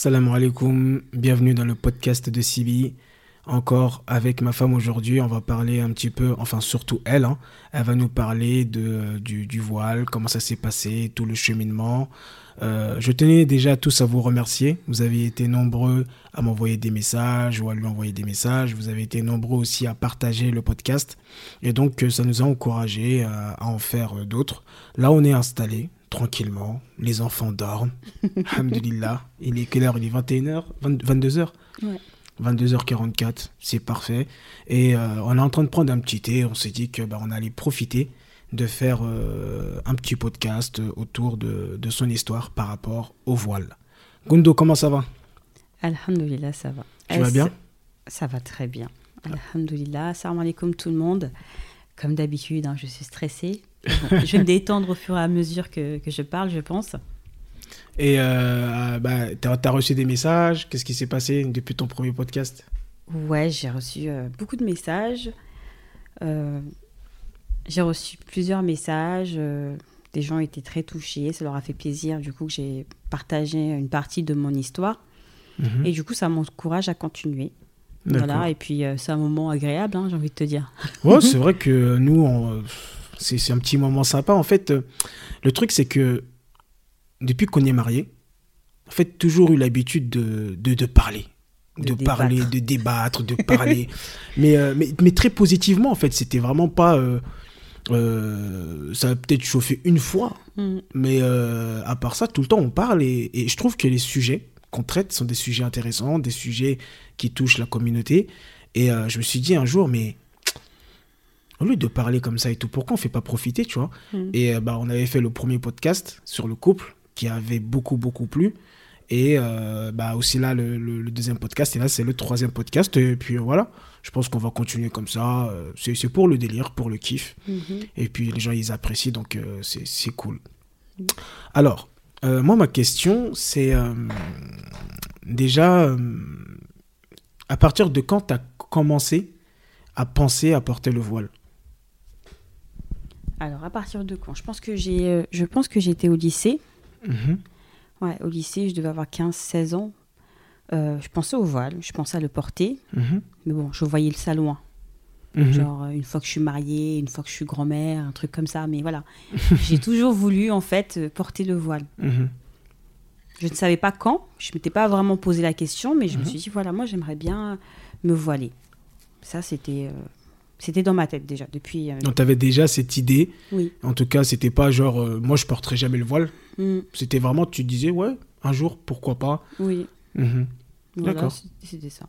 Salam alaikum, bienvenue dans le podcast de Sibi. Encore avec ma femme aujourd'hui, on va parler un petit peu, enfin surtout elle, hein. elle va nous parler de, du, du voile, comment ça s'est passé, tout le cheminement. Euh, je tenais déjà tous à vous remercier. Vous avez été nombreux à m'envoyer des messages ou à lui envoyer des messages. Vous avez été nombreux aussi à partager le podcast. Et donc, euh, ça nous a encouragés à, en faire euh, d'autres. Là, on est installé tranquillement. Les enfants dorment. Alhamdulillah. Il est quelle heure? Il est 21h 22h Ouais. 22h44, c'est parfait. Et euh, on est en train de prendre un petit thé. On s'est dit que bah, on allait profiter de faire euh, un petit podcast autour de, de son histoire par rapport au voile. Gundo, comment ça va? Alhamdulillah, ça va. Tu vas bien? Ça, va très bien. Alhamdulillah. Salam alaikum tout le monde. Comme d'habitude, hein, je suis stressée. Bon, je vais me détendre au fur et à mesure que, que je parle, je pense. Et euh, bah, tu as, reçu des messages? Qu'est-ce qui s'est passé depuis ton premier podcast? Ouais, j'ai reçu euh, beaucoup de messages. Euh, j'ai reçu plusieurs messages. euh, des gens étaient très touchés. Ça leur a fait plaisir, du coup, que j'ai partagé une partie de mon histoire. Mhm. Et du coup, ça m'encourage à continuer. Voilà, et puis euh, c'est un moment agréable, hein, j'ai envie de te dire. Ouais, c'est vrai que nous, on- c'est un petit moment sympa. En fait, euh, le truc, c'est que depuis qu'on est mariés, en fait, toujours eu l'habitude de, de, de parler. De, De parler, débattre. de débattre, de parler. mais, euh, mais, mais très positivement, en fait. C'était vraiment pas. euh, euh, ça a peut-être chauffé une fois, Mm. mais à part ça, tout le temps, on parle. Et, et je trouve que les sujets qu'on traite sont des sujets intéressants, des sujets qui touchent la communauté. Et je me suis dit un jour, mais au lieu de parler comme ça et tout, pourquoi on fait pas profiter, tu vois Mm. Et euh, bah, on avait fait le premier podcast sur le couple qui avait beaucoup, beaucoup plu. Et euh, bah, aussi là, le, le- le deuxième podcast. Et là, c'est le troisième podcast. Et puis euh, voilà, je pense qu'on va continuer comme ça. C'est pour le délire, pour le kiff. Mhm. Et puis les gens, ils apprécient, donc euh, c'est c'est cool. Alors, euh, moi, ma question, c'est déjà, à partir de quand tu as commencé à penser à porter le voile? Alors, à partir de quand? Je pense que j'ai, euh, je pense que j'étais au lycée. Mhm. Ouais, au lycée, je devais avoir 15-16 ans. Euh, je pensais au voile, je pensais à le porter, Mhm. mais bon, je voyais ça loin. Mhm. Genre, euh, une fois que je suis mariée, une fois que je suis grand-mère, un truc comme ça. Mais voilà, j'ai toujours voulu, en fait, porter le voile. Je ne savais pas quand, je ne m'étais pas vraiment posé la question, mais je me suis dit, voilà, moi, j'aimerais bien me voiler. Ça, c'était, euh, c'était dans ma tête déjà, depuis... euh, Donc, tu avais déjà cette idée. oui. En tout cas, c'était pas genre, euh, moi, je porterai jamais le voile. Mm, C'était vraiment, tu disais, ouais, un jour, pourquoi pas. oui. Mhm. Voilà, D'accord. c'était ça.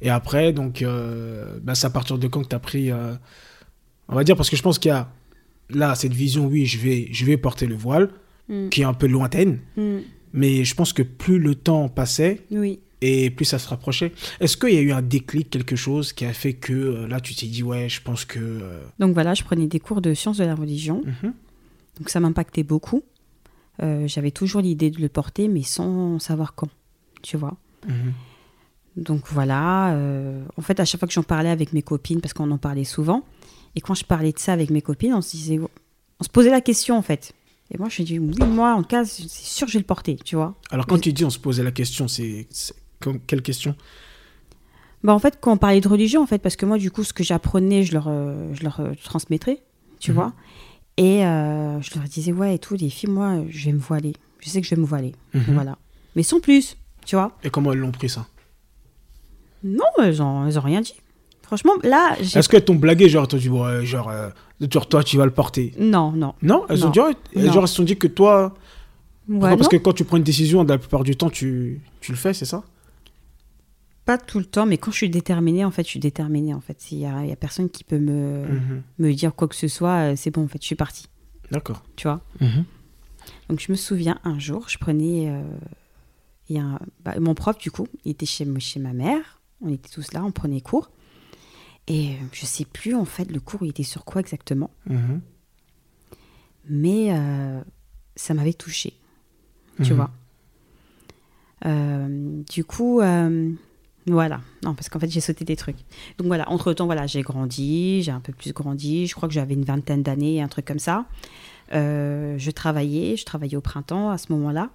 Et après, donc, euh, bah, c'est à partir de quand que tu as pris. on va dire, parce que je pense qu'il y a là cette vision, oui, je vais, je vais porter le voile, Mm, qui est un peu lointaine, mm, mais je pense que plus le temps passait oui. Et plus ça se rapprochait. Est-ce qu'il y a eu un déclic, quelque chose qui a fait que euh, là, tu t'es dit, ouais, je pense que. euh, Donc voilà, je prenais des cours de sciences de la religion. mhm, Donc ça m'impactait beaucoup. Euh, J'avais toujours l'idée de le porter, mais sans savoir quand. Tu vois mhm, Donc voilà. euh, en fait, à chaque fois que j'en parlais avec mes copines, parce qu'on en parlait souvent, et quand je parlais de ça avec mes copines, on se disait, on se posait la question en fait. Et moi, je dis, oui, moi, en cas, c'est sûr que je vais le porter, tu vois. Alors, quand tu dis on se posait la question, c'est. Comme- Quelle question Bah, en fait, quand on parlait de religion, en fait, parce que moi, du coup, ce que j'apprenais, je leur, euh, je leur euh, transmettrais, tu Mhm. vois. Et euh, je leur disais, ouais, et tout, les filles, moi, je vais me voiler. Je sais que je vais me voiler. Mhm. Voilà. Mais sans plus, tu vois. Et comment elles l'ont pris ça? Non, elles ont, elles ont rien dit. Franchement, là. Est-ce qu'elles t'ont blagué, genre, toi, tu vois, genre, genre, toi, tu vas le porter? Non, non. Non, elles ont dit, elles- genre, elles se sont dit que toi. Ouais, Parce que quand tu prends une décision, la plupart du temps, tu, tu le fais, c'est ça? Pas tout le temps, mais quand je suis déterminée, en fait, je suis déterminée. En fait, il y a, personne qui peut me, Mhm. me dire quoi que ce soit. euh, C'est bon, en fait, je suis partie. D'accord. Tu vois. Donc je me souviens un jour, je prenais euh, y a un- bah, mon prof du coup, il était chez, chez ma mère, on était tous là, on prenait cours. Et euh, je sais plus en fait le cours il était sur quoi exactement, Mhm. mais euh, ça m'avait touchée, tu Mhm. vois. Euh, du coup, voilà, non parce qu'en fait j'ai sauté des trucs. Donc voilà, entre temps voilà j'ai grandi, j'ai un peu plus grandi, je crois que j'avais une vingtaine d'années, un truc comme ça. Euh, je travaillais, je travaillais au printemps à ce moment-là.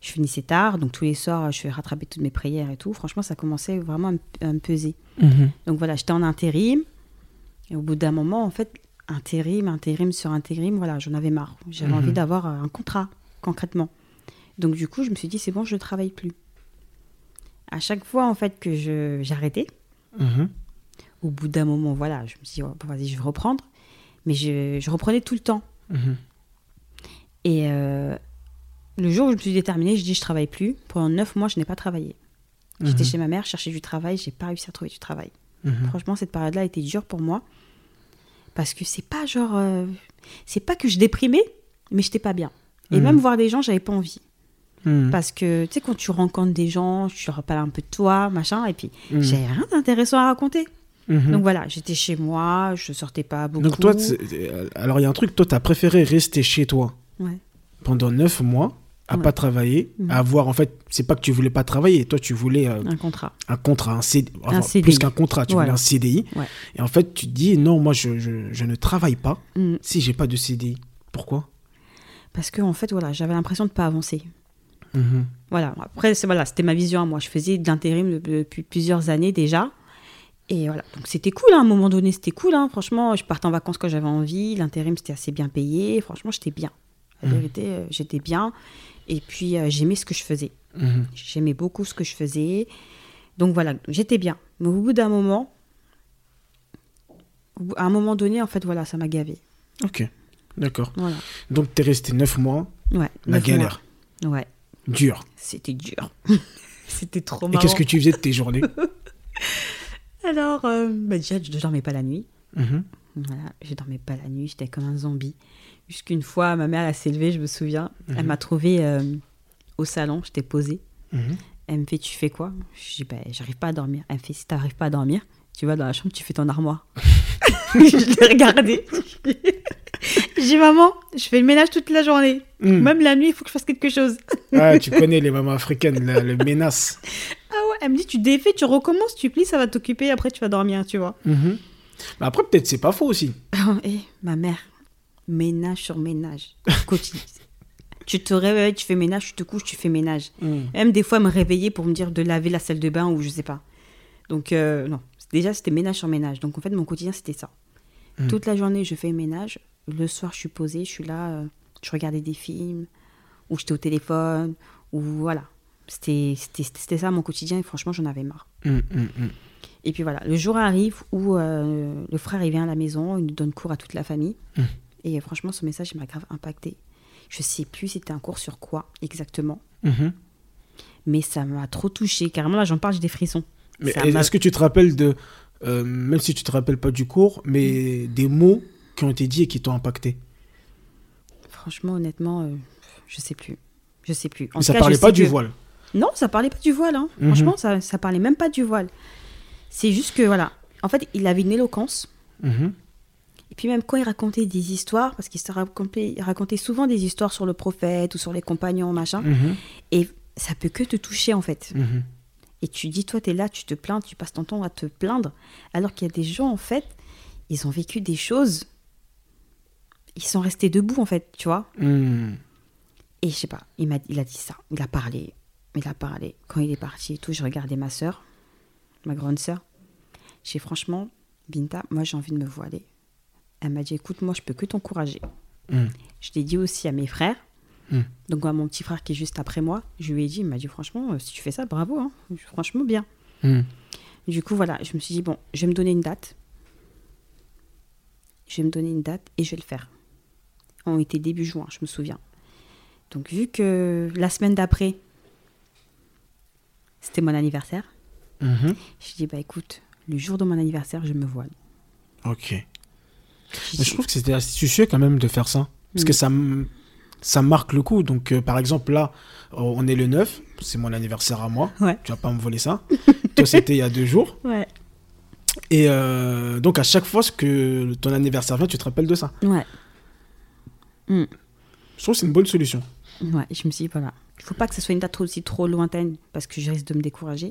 Je finissais tard, donc tous les soirs, je rattraper toutes mes prières et tout. Franchement, ça commençait vraiment à me, à me peser. Mhm. Donc voilà, j'étais en intérim. Et au bout d'un moment, en fait, intérim, intérim sur intérim, voilà, j'en avais marre. J'avais Mhm. envie d'avoir un contrat, concrètement. Donc du coup, je me suis dit, c'est bon, je ne travaille plus. À chaque fois, en fait, que je- j'arrêtais, Mhm. au bout d'un moment, voilà, je me suis dit, oh, vas-y, je vais reprendre. Mais je, je reprenais tout le temps. Mhm. Et euh, le jour où je me suis déterminée, je dis, je travaille plus. Pendant neuf mois, je n'ai pas travaillé. J'étais Mhm. chez ma mère, chercher du travail, j'ai pas réussi à trouver du travail. Franchement, cette période-là a été dure pour moi. Parce que c'est pas genre. euh, c'est pas que je déprimais, mais j'étais pas bien. Et même voir des gens, j'avais pas envie. Mhm. Parce que, tu sais, quand tu rencontres des gens, tu leur parles un peu de toi, machin, et puis Mhm. j'avais rien d'intéressant à raconter. Mhm. Donc voilà, j'étais chez moi, je sortais pas beaucoup. Donc toi, euh, alors il y a un truc, toi, tu as préféré rester chez toi Ouais. pendant neuf mois, à Ouais. pas travailler, Mhm. à avoir, en fait, c'est pas que tu voulais pas travailler, toi, tu voulais euh, Un contrat. un contrat, un CD, enfin, Un CDI. plus qu'un contrat, tu Voilà. voulais un CDI. Ouais. Et en fait, tu te dis, non, moi, je, je, je ne travaille pas Mm. si j'ai pas de CDI. Pourquoi? Parce que, en fait, voilà, j'avais l'impression de pas avancer. Mhm. Voilà, après, c'est- voilà, c'était ma vision à moi. Je faisais de l'intérim de- depuis plusieurs années déjà. Et voilà, donc c'était cool, hein, à un moment donné, c'était cool. hein. Franchement, je partais en vacances quand j'avais envie. L'intérim, c'était assez bien payé. Franchement, j'étais bien. La Mhm. vérité, euh, j'étais bien. Et puis, euh, j'aimais ce que je faisais. Mhm. J'aimais beaucoup ce que je faisais. Donc voilà, j'étais bien. Mais au bout d'un moment, à un moment donné, en fait, voilà, ça m'a gavé. Ok, d'accord. Voilà. Donc, tu es resté neuf mois, Ouais, la neuf mois. galère, Ouais, dur. c'était dur. c'était trop Et marrant. qu'est-ce que tu faisais de tes journées Alors, euh, bah déjà, je ne dormais pas la nuit. Mhm. Voilà, je dormais pas la nuit, j'étais comme un zombie. Jusqu'une fois, ma mère, elle s'est levée, je me souviens. Elle Mhm. m'a trouvée euh, au salon, j'étais posée. Mhm. Elle me fait, tu fais quoi? Je dis, bah, j'arrive pas à dormir. Elle me fait, si t'arrives pas à dormir, tu vas dans la chambre, tu fais ton armoire. je l'ai regardée. J'ai dit, maman, je fais le ménage toute la journée. Mhm. Même la nuit, il faut que je fasse quelque chose. Ah, tu connais les mamans africaines, le, le menace. Ah ouais, elle me dit, tu défais, tu recommences, tu plies, ça va t'occuper, après tu vas dormir, tu vois. Mhm. Mais après, peut-être c'est pas faux aussi. Et ma mère, ménage sur ménage, quotidien. tu te réveilles, tu fais ménage, tu te couches, tu fais ménage. Mhm. Même des fois, elle me réveillait pour me dire de laver la salle de bain ou je sais pas. Donc, euh, non. Déjà, c'était ménage sur ménage. Donc, en fait, mon quotidien, c'était ça. Mm. Toute la journée, je fais ménage. Le soir, je suis posée, je suis là, euh, je regardais des films, ou j'étais au téléphone, ou voilà. C'était ça mon quotidien et franchement, j'en avais marre. Mhm, mhm. Et puis voilà, le jour arrive où euh, le frère il vient à la maison, il nous donne cours à toute la famille. Et franchement, ce message il m'a grave impacté. Je sais plus c'était un cours sur quoi exactement, Mhm. mais ça m'a trop touché. Carrément, là, j'en parle, j'ai des frissons. Mais est-ce que tu te rappelles de, euh, même si tu te rappelles pas du cours, mais des mots qui ont été dits et qui t'ont impacté? Franchement, honnêtement, euh, je sais plus. Je sais plus. En Mais Ça cas, parlait je pas du que- voile. Non, ça parlait pas du voile. hein. Franchement, ça, ça parlait même pas du voile. C'est juste que, voilà. En fait, il avait une éloquence. Mhm. Et puis même quand il racontait des histoires, parce qu'il se racontait, il racontait souvent des histoires sur le prophète ou sur les compagnons, machin, Mhm. et ça peut que te toucher en fait. Mhm. Et tu dis, toi, tu es là, tu te plains, tu passes ton temps à te plaindre, alors qu'il y a des gens, en fait, ils ont vécu des choses, ils sont restés debout, en fait, tu vois. Mhm. Et je sais pas, il, m'a, il a dit ça, il a parlé, il a parlé. Quand il est parti et tout, je regardais ma soeur, ma grande soeur. J'ai franchement, Binta, moi j'ai envie de me voiler. Elle m'a dit, écoute, moi je peux que t'encourager. Mhm. Je l'ai dit aussi à mes frères. Mm. Donc à mon petit frère qui est juste après moi, je lui ai dit, il m'a dit franchement, euh, si tu fais ça, bravo, hein. franchement bien. Mhm. Du coup, voilà, je me suis dit, bon, je vais me donner une date. Je vais me donner une date et je vais le faire. On était début juin, je me souviens. Donc, vu que la semaine d'après, c'était mon anniversaire, Mhm. je dit, bah écoute, le jour de mon anniversaire, je me voile. Ok. Je trouve que c'était astucieux quand même de faire ça. Parce Mm. que ça, ça marque le coup. Donc, euh, par exemple, là, oh, on est le 9, c'est mon anniversaire à moi. Ouais. Tu vas pas me voler ça. Toi, c'était il y a deux jours. Ouais, Et euh, donc, à chaque fois que ton anniversaire vient, tu te rappelles de ça. ouais, Je trouve que c'est une bonne solution. ouais. Je me suis dit, voilà, il faut pas que ce soit une date aussi trop lointaine parce que je risque de me décourager.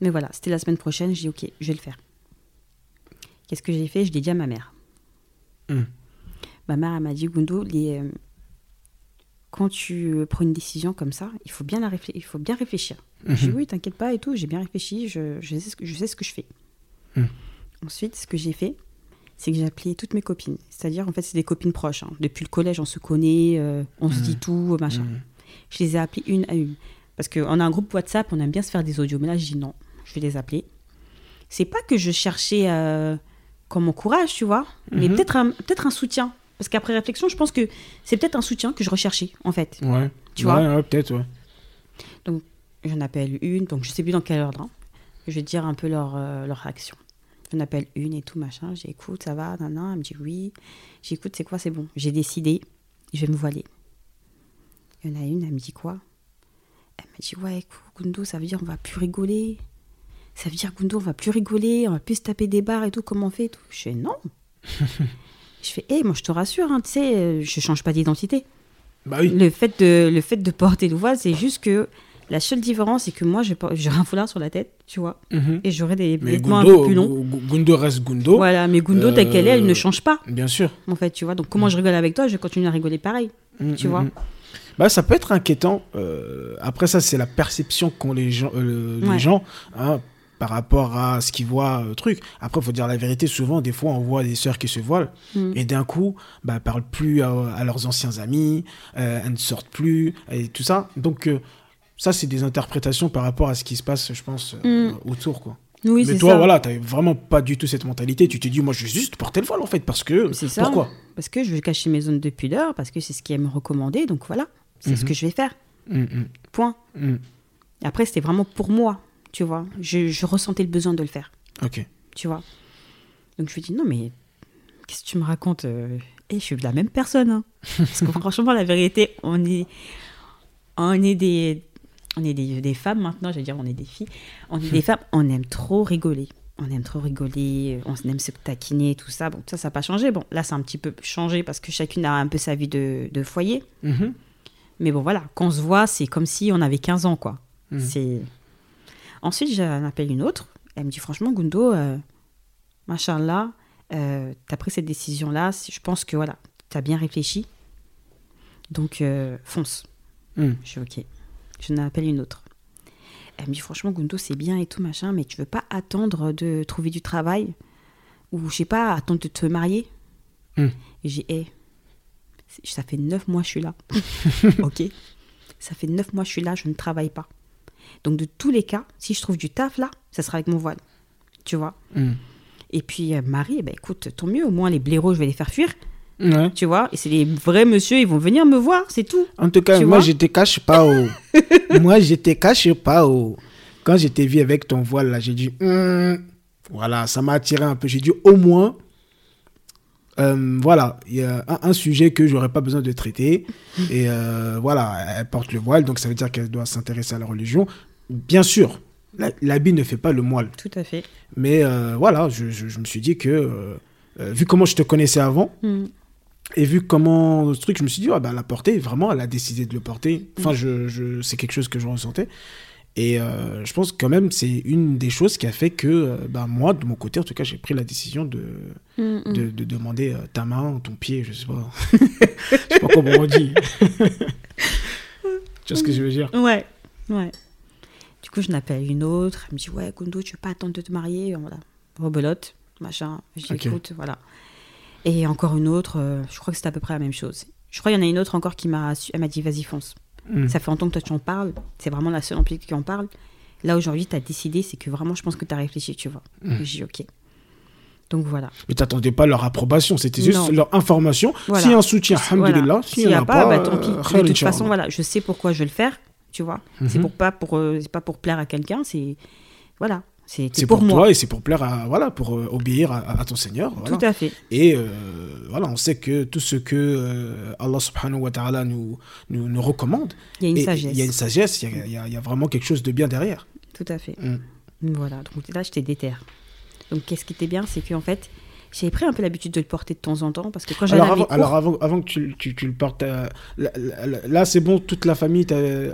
Mais voilà, c'était la semaine prochaine, j'ai dit, ok, je vais le faire. Qu'est-ce que j'ai fait? Je l'ai dit à ma mère. Mm. Ma mère, elle m'a dit, Gundo, les, euh, quand tu euh, prends une décision comme ça, il faut bien, la réfléchir, il faut bien réfléchir. Je dis Mhm. oui, t'inquiète pas et tout, j'ai bien réfléchi, je, je sais, ce que, je sais ce que je fais. Mhm. Ensuite, ce que j'ai fait, c'est que j'ai appelé toutes mes copines. C'est-à-dire, en fait, c'est des copines proches. hein. Depuis le collège, on se connaît, euh, on se dit tout, machin. Mhm. Je les ai appelées une à une. Parce qu'on a un groupe WhatsApp, on aime bien se faire des audios. Mais là, je dis non, je vais les appeler. C'est pas que je cherchais euh, comme mon courage, tu vois, mais Mhm. peut-être un, peut un soutien. Parce qu'après réflexion, je pense que c'est peut-être un soutien que je recherchais, en fait. Ouais. Tu Ouais, vois ouais, peut-être, ouais. J'en appelle une, donc je sais plus dans quel ordre. hein. Je vais dire un peu leur, euh, leur réaction. J'en appelle une et tout, machin. J'écoute, ça va, nan, Elle me dit oui. J'écoute, c'est quoi, c'est bon. J'ai décidé, je vais me voiler. Il y en a une, elle me dit quoi? Elle m'a dit ouais, écoute, Gundo, ça veut dire on va plus rigoler. Ça veut dire Gundo, on va plus rigoler, on va plus se taper des barres et tout, comment on fait et tout. Je fais non. je fais, hé, moi je te rassure, hein, tu sais, euh, je change pas d'identité. Bah oui. Le fait de, le fait de porter le voile, c'est juste que la seule différence, c'est que moi, j'aurai un foulard sur la tête, tu vois, Mhm. et j'aurai des vêtements un Gundo, peu plus longs. Gu- Gundo reste Gundo. Voilà, mais Gundo, telle qu'elle est, elle ne Euh, change pas, Bien sûr. en fait, tu vois. Donc, comment je rigole avec toi, je continue à rigoler pareil. Mm, Tu mm, vois mm. Bah, ça peut être inquiétant. euh, après, ça, c'est la perception qu'ont les gens, euh, les Ouais. gens hein, par rapport à ce qu'ils voient. euh, truc. Après, il faut dire la vérité. Souvent, des fois, on voit des sœurs qui se voilent Mm. et d'un coup, bah, parlent plus à, à leurs anciens amis, euh, elles ne sortent plus et tout ça. Donc, euh, ça, c'est des interprétations par rapport à ce qui se passe, je pense, euh, autour. Quoi. Oui, Mais toi, ça. voilà, tu vraiment pas du tout cette mentalité. Tu te dis, moi, je vais juste porter le voile, en fait, parce que. C'est ça. Pourquoi? Parce que je veux cacher mes zones de pudeur, parce que c'est ce qui est me recommandé, donc voilà, c'est ce Mhm. que je vais faire. Mm, mm, Point. mm. Après, c'était vraiment pour moi, tu vois. Je, je ressentais le besoin de le faire, Ok. tu vois. Donc, je lui dis, non, mais qu'est-ce que tu me racontes euh, Eh, je suis la même personne. hein. Parce que franchement, la vérité, on est, on est des, on est des, des femmes maintenant, je veux dire, on est des filles. On est des femmes, on aime trop rigoler. On aime trop rigoler, on aime se taquiner, tout ça. Bon, ça, ça n'a pas changé. Bon, là, c'est un petit peu changé parce que chacune a un peu sa vie de, de foyer. Mhm. Mais bon, voilà, quand on se voit, c'est comme si on avait 15 ans, quoi. Mhm. C'est... Ensuite, j'en appelle une autre. Elle me dit, franchement, Gundo, euh, machallah, euh, t'as pris cette décision-là. Je pense que, voilà, t'as bien réfléchi. Donc, euh, fonce. Mm. Je suis OK. Je n'en appelle une autre. Elle me dit, franchement, Gundo, c'est bien et tout, machin, mais tu veux pas attendre de trouver du travail? Ou, je sais pas, attendre de te marier? Mm. Et j'ai, hé, ça fait neuf mois que je suis là. OK Ça fait neuf mois que je suis là, je ne travaille pas. Donc, de tous les cas, si je trouve du taf là, ça sera avec mon voile. Tu vois Mm. Et puis, euh, Marie, eh ben, écoute, tant mieux, au moins les blaireaux, je vais les faire fuir. Ouais. Tu vois Et c'est les vrais monsieur, ils vont venir me voir, c'est tout. En tout cas, Tu moi, je te cache pas. Oh. moi, je te cache pas. Oh. Quand je t'ai vu avec ton voile, là, j'ai dit, Hum, voilà, ça m'a attiré un peu. J'ai dit, au moins, euh, voilà, il y a un, un sujet que j'aurais pas besoin de traiter. Et euh, voilà, elle porte le voile, donc ça veut dire qu'elle doit s'intéresser à la religion. Bien sûr, l'habit ne fait pas le moelle. Tout à fait. Mais euh, voilà, je, je- je me suis dit que, vu comment je te connaissais avant, Mm. et vu comment ce truc, je me suis dit, ah, elle l'a porté, vraiment, elle a décidé de le porter. Enfin, je, je, c'est quelque chose que je ressentais. Et euh, je pense quand même, c'est une des choses qui a fait que, euh, bah, moi, de mon côté, en tout cas, j'ai pris la décision de, Mm, mm. de, de demander euh, ta main, ton pied, je sais pas. je sais pas comment on dit. tu vois ce que je veux dire? Ouais, ouais. Du coup, je n'appelle une autre. Elle me dit Ouais, Gundo, tu veux pas attendre de te marier? Voilà. Rebelote, machin. Je dis Ok. Écoute, voilà. Et encore une autre, euh, je crois que c'était à peu près la même chose. Je crois qu'il y en a une autre encore qui m'a. Elle m'a dit Vas-y, fonce. Mm. Ça fait longtemps que toi, tu en parles. C'est vraiment la seule plus qui en parle. Là, aujourd'hui, tu as décidé, c'est que vraiment, je pense que tu as réfléchi, tu vois. Mm. Je dis Ok. Donc voilà. Mais t'attendais pas leur approbation, c'était juste leur information. Voilà. S'il y a un soutien, alhamdoulilah. S'il n'y a a pas, pas, bah, tant pis. euh, De toute façon, voilà, je sais pourquoi je vais le faire, tu vois. C'est pour pas pour euh, c'est pas pour plaire à quelqu'un, c'est voilà, c'est pour, pour, moi. toi et c'est pour plaire à voilà pour euh, obéir à, à ton Seigneur. Voilà. Tout à fait. Et euh, voilà, on sait que tout ce que euh, Allah subhanahu wa ta'ala nous, nous, nous recommande, Il y a une et- sagesse. il y a une sagesse, il y a, il y a- il y a vraiment quelque chose de bien derrière. Tout à fait. Mm. Voilà, donc là, j'étais déterre. Donc, qu'est-ce qui était bien, c'est qu'en fait, j'avais pris un peu l'habitude de le porter de temps en temps parce que quand j'allais Alors, avant, cours, alors avant, avant que tu, tu, tu le portes, euh, là, là- là, c'est bon, toute la famille,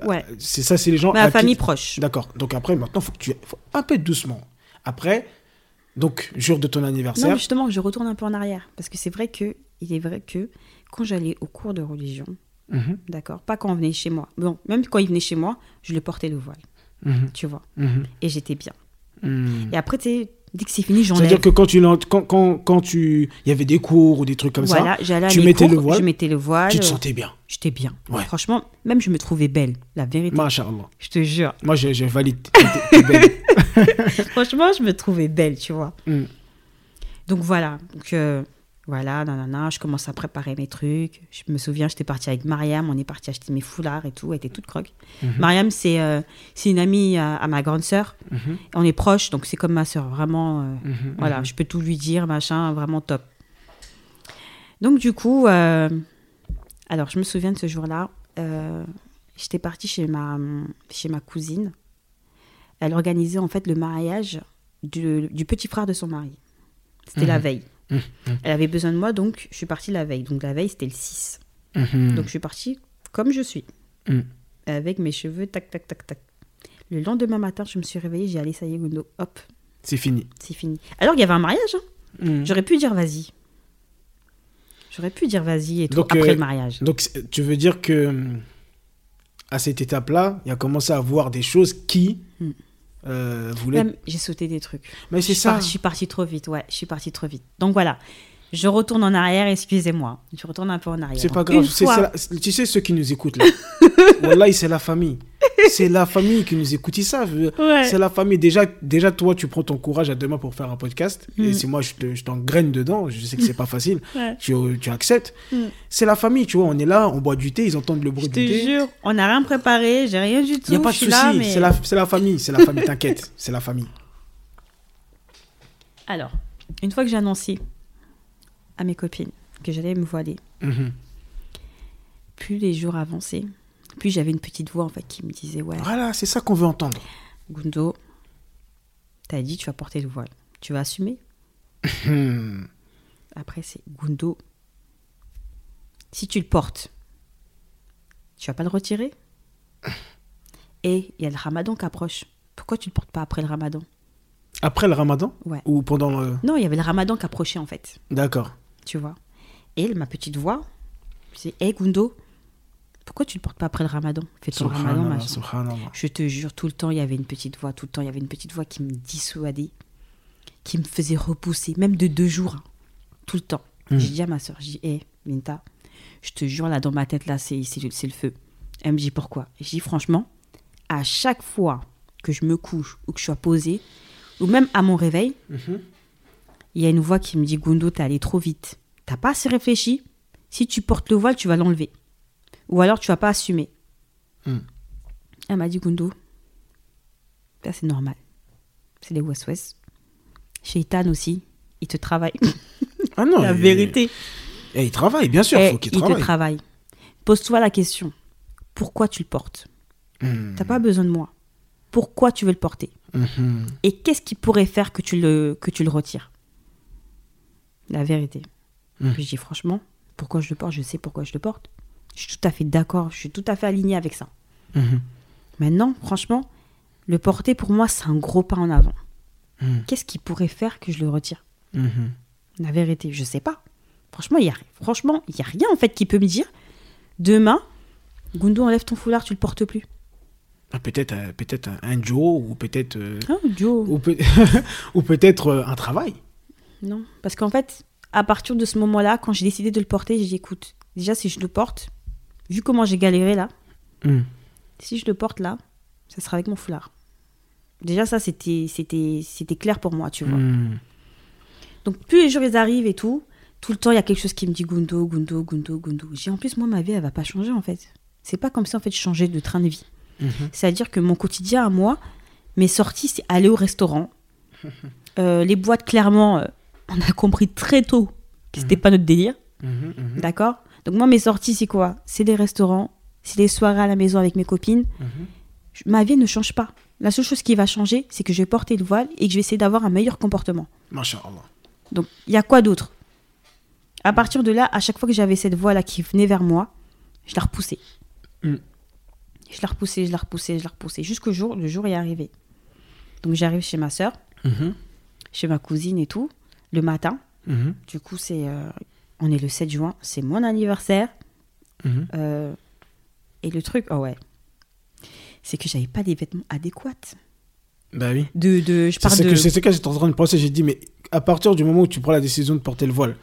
Ouais. c'est ça, c'est les gens. ma qui- famille proche. D'accord. Donc après, maintenant, faut que tu faut un peu doucement. Après, donc jour de ton Non, anniversaire. mais justement, je retourne un peu en arrière parce que c'est vrai que il est vrai que quand j'allais au cours de religion, Mhm. d'accord Pas quand on venait chez moi. Bon, même quand il venait chez moi, je le portais le voile, Mhm. tu vois. Mhm. Et j'étais bien. Mhm. Et après, tu dès que c'est fini, j'enlève. C'est-à-dire que quand tu, quand, quand, quand tu, il y avait des cours ou des trucs comme voilà, j'allais à tu mettais le voile, Je mettais le ça, voile. tu te sentais bien. J'étais bien. Ouais. Franchement, même je me trouvais belle, la vérité. Masha'Allah. Je te jure. Moi, je, je valide. T'es- t'es belle. Franchement, je me trouvais belle, tu vois. Mm. Donc voilà. Donc euh, voilà, nanana, je commence à préparer mes trucs. Je me souviens, j'étais partie avec Mariam, on est parti acheter mes foulards et tout, elle était toute croque. Mhm. Mariam, c'est euh, une amie à, à ma grande sœur. Mhm. On est proches, donc c'est comme ma sœur, vraiment. euh, Mhm. Voilà, je peux tout lui dire, machin, vraiment top. Donc du coup, euh, alors je me souviens de ce jour-là, euh, j'étais partie chez ma, chez ma cousine. Elle organisait en fait le mariage du, du petit frère de son mari. C'était la Mhm. Veille. Mhm. Elle avait besoin de moi, donc je suis partie la veille. Donc la veille, c'était le 6. Mhm. Donc je suis partie comme je suis, avec mes cheveux, tac, tac, tac, tac. Le lendemain matin, je me suis réveillée, j'ai allé, ça y est, Gundo, hop, C'est fini. c'est fini. Alors il y avait un mariage, hein. J'aurais pu dire vas-y. J'aurais pu dire vas-y et tout Donc, après euh, le mariage. Donc, c'est- tu veux dire que hum, à cette étape-là, il a commencé à voir des choses qui. Euh, j'ai sauté des trucs. Mais Je c'est suis ça. par- je suis partie trop vite, ouais, je suis partie trop vite. Donc voilà, je retourne en arrière, excusez-moi. Je retourne un peu en arrière. C'est pas grave. fois- la- tu sais, ceux qui nous écoutent là. Wallahi, c'est la famille. C'est la famille qui nous écoute. Ils savent. Ouais. C'est la famille. Déjà, déjà, toi, tu prends ton courage à demain pour faire un podcast. Et Mm. c'est moi, je te- je t'engraine dedans. Je sais que c'est pas facile. Ouais. Tu, tu acceptes. Mm. C'est la famille, tu vois. On est là, on boit du thé, ils entendent le bruit Je du te thé. jure, on n'a rien préparé, j'ai rien du tout. Il n'y a pas de souci. mais- C'est la, la famille. C'est la famille, t'inquiète. C'est la famille. Alors, une fois que j'ai annoncé à mes copines que j'allais me voiler, Mhm. plus les jours avançaient, plus j'avais une petite voix en fait qui me disait ouais, Voilà, c'est ça qu'on veut entendre. Gundo, t'as dit tu vas porter le voile, tu vas assumer. Après, c'est Gundo. Si tu le portes, tu vas pas le retirer? Et il y a le ramadan qui approche. Pourquoi tu le portes pas après le ramadan? Après le ramadan? Ouais. Ou pendant le... Non, il y avait le ramadan qui approchait en fait. D'accord. Tu vois Et ma petite voix, c'est Hé Gundo, pourquoi tu le portes pas après le ramadan? Fais ton ramadan, machin. Je te jure, tout le temps, il y avait une petite voix. Tout le temps, il y avait une petite voix qui me dissuadait, qui me faisait repousser, même de deux jours. hein. Tout le temps. Mm. J'ai dit à ma soeur, j'ai dit, hé, Minta, je te jure, là, dans ma tête, là, c'est le, feu. Elle me dit, pourquoi? Je dis, franchement, à chaque fois que je me couche ou que je sois posée, ou même à mon réveil, Mhm. il y a une voix qui me dit, Gundo, t'es allé trop vite. T'as pas assez réfléchi? Si tu portes le voile, tu vas l'enlever. Ou alors, tu vas pas assumer. Mm. Elle m'a dit, Gundo, ça c'est normal. C'est les West-West. Shaitan aussi, il te travaille. Ah non. La il- vérité. Eh, il travaille, bien sûr, Eh, faut qu'il il travaille. te travaille. Pose-toi la question. Pourquoi tu le portes? Hmm. T'as pas besoin de moi. Pourquoi tu veux le porter? Mhm. Et qu'est-ce qui pourrait faire que tu le, que tu le retires? La vérité. Mm. Puis je dis franchement, pourquoi je le porte? Je sais pourquoi je le porte. Je suis tout à fait d'accord, je suis tout à fait alignée avec ça. Mhm. Maintenant, franchement, le porter pour moi, c'est un gros pas en avant. Mm. Qu'est-ce qui pourrait faire que je le retire? Mhm. La vérité, je sais pas. Franchement, il y a, franchement, il y a rien en fait qui peut me dire demain, Gundo, enlève ton foulard, tu le portes plus. Ah, peut-être euh, peut-être un- un Joe ou peut-être euh, Ah, Joe. ou, peut- ou peut-être euh, un travail. Non, parce qu'en fait, à partir de ce moment-là, quand j'ai décidé de le porter, j'ai dit écoute, déjà si je le porte, vu comment j'ai galéré là, Hmm. si je le porte là, ça sera avec mon foulard. Déjà ça c'était c'était c'était clair pour moi, tu vois. Hmm. Donc plus les jours ils arrivent et tout, tout le temps il y a quelque chose qui me dit Gundo, Gundo, Gundo, Gundo. J'ai en plus moi ma vie elle va pas changer en fait. C'est pas comme si en fait je changeais de train de vie. Mhm. C'est-à-dire que mon quotidien à moi, mes sorties c'est aller au restaurant. Euh, les boîtes clairement, euh, on a compris très tôt que c'était pas notre délire. Mhm, mhm, D'accord? Donc moi, mes sorties, c'est quoi? C'est des restaurants, c'est des soirées à la maison avec mes copines. mhm. Ma vie ne change pas. La seule chose qui va changer, c'est que je vais porter le voile et que je vais essayer d'avoir un meilleur comportement. Masha'Allah. Donc, il y a quoi d'autre? À partir de là, à chaque fois que j'avais cette voix-là qui venait vers moi, je la repoussais. Mm. Je la repoussais, je la repoussais, je la repoussais, jusqu'au jour, le jour est arrivé. Donc, j'arrive chez ma soeur, Mhm, chez ma cousine et tout, le matin. mhm. Du coup, c'est, euh, on est le 7 juin, c'est mon anniversaire. Mhm. Euh, et le truc, oh ouais, c'est que j'avais pas des vêtements adéquats. Bah oui. De, de, je C'est parle ce de. que, c'est ce que j'étais en train de penser. J'ai dit, mais à partir du moment où tu prends la décision de porter le voile,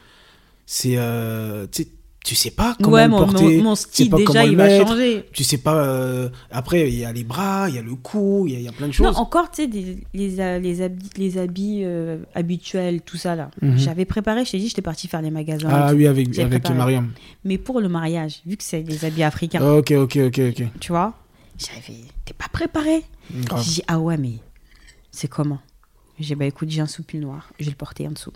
c'est. euh, tu tu sais pas comment ouais, le mon, porter. mon, mon tu sais style pas déjà, il va mettre, changer. Tu sais pas. euh, après, il y a les bras, il y a le cou, il y, a- il y a plein de choses. Non, encore, tu sais, les, ha- les habits, les habits euh, habituels, tout ça là. Mhm. J'avais préparé, je t'ai dit, j'étais partie faire les magasins. ah oui, avec, avec. Mariam. Mais pour le mariage, vu que c'est des habits africains, Ok, ok, ok, ok. tu vois, j'avais. T'es pas préparé. J'ai dit, ah ouais, mais c'est comment? J'ai bah écoute, j'ai un soupil noir, je vais le porter en dessous.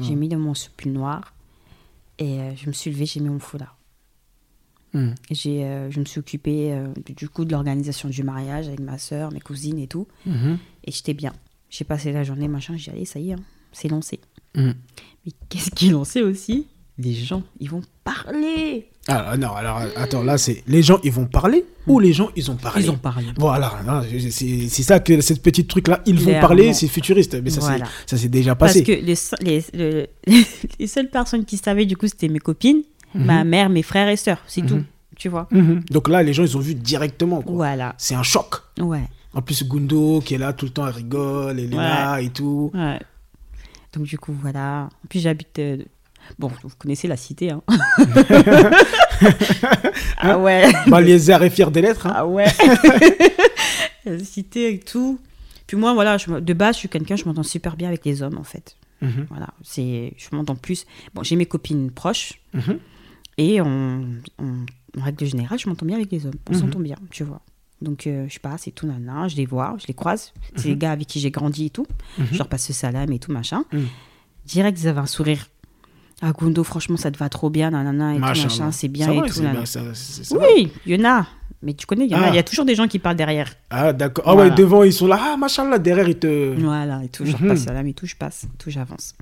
J'ai mis dans mon soupil noir et euh, je me suis levée, j'ai mis mon foulard. Hmm. J'ai, euh, je me suis occupée euh, du- coup de l'organisation du mariage avec ma soeur, mes cousines et tout. Mhm. Et j'étais bien. J'ai passé la journée, machin, j'ai dit, allez, ça y est, hein, c'est lancé. Hmm. Mais qu'est-ce qui est lancé aussi? Les gens, ils vont parler. Ah non, alors attends, là c'est les gens ils vont parler ou les gens ils ont parlé? Ils ont parlé. Voilà, c'est ça que cette petite truc là, ils vont parler, c'est futuriste, mais ça c'est- Voilà. ça s'est déjà Parce passé. que les, se- les, le- les seules personnes qui savaient, du coup, c'était mes copines, ma mère, mes frères et sœurs. C'est tout, tu vois. Mhm. Donc là les gens ils ont vu directement quoi. Voilà. C'est un choc. Ouais. En plus Gundo qui est là tout le temps, elle rigole, elle est là et tout. ouais. Donc, du coup, voilà. Puis j'habite. Bon, vous connaissez la cité, hein. ah ouais. Bah les airs est fier des lettres. hein. Ah ouais. la cité et tout. Puis moi, voilà, je de base, je suis quelqu'un, je m'entends super bien avec les hommes, en fait. Mhm. Voilà, c'est, je m'entends plus. Bon, j'ai mes copines proches Mhm. et on, on- en règle générale, je m'entends bien avec les hommes. On Mhm. s'entend bien, tu vois. Donc, euh, je passe et tout, nana, je les vois, je les croise. C'est les gars avec qui j'ai grandi et tout. Je leur passe ce salam et tout, machin. Direct, ils avaient un sourire. Ah, Gundo, franchement, ça te va trop bien, nanana, et tout, Machin, machin, c'est bien Ça et va, tout. bien, ça-. Oui, il y en a. Mais tu connais, il y en a. Ah. Il y a toujours des gens qui parlent derrière. Ah d'accord. Ah Voilà. ouais, devant ils sont là, ah machin là, derrière ils te. Voilà, et tout. Je Mhm. passe salam et tout, je passe, tout, j'avance.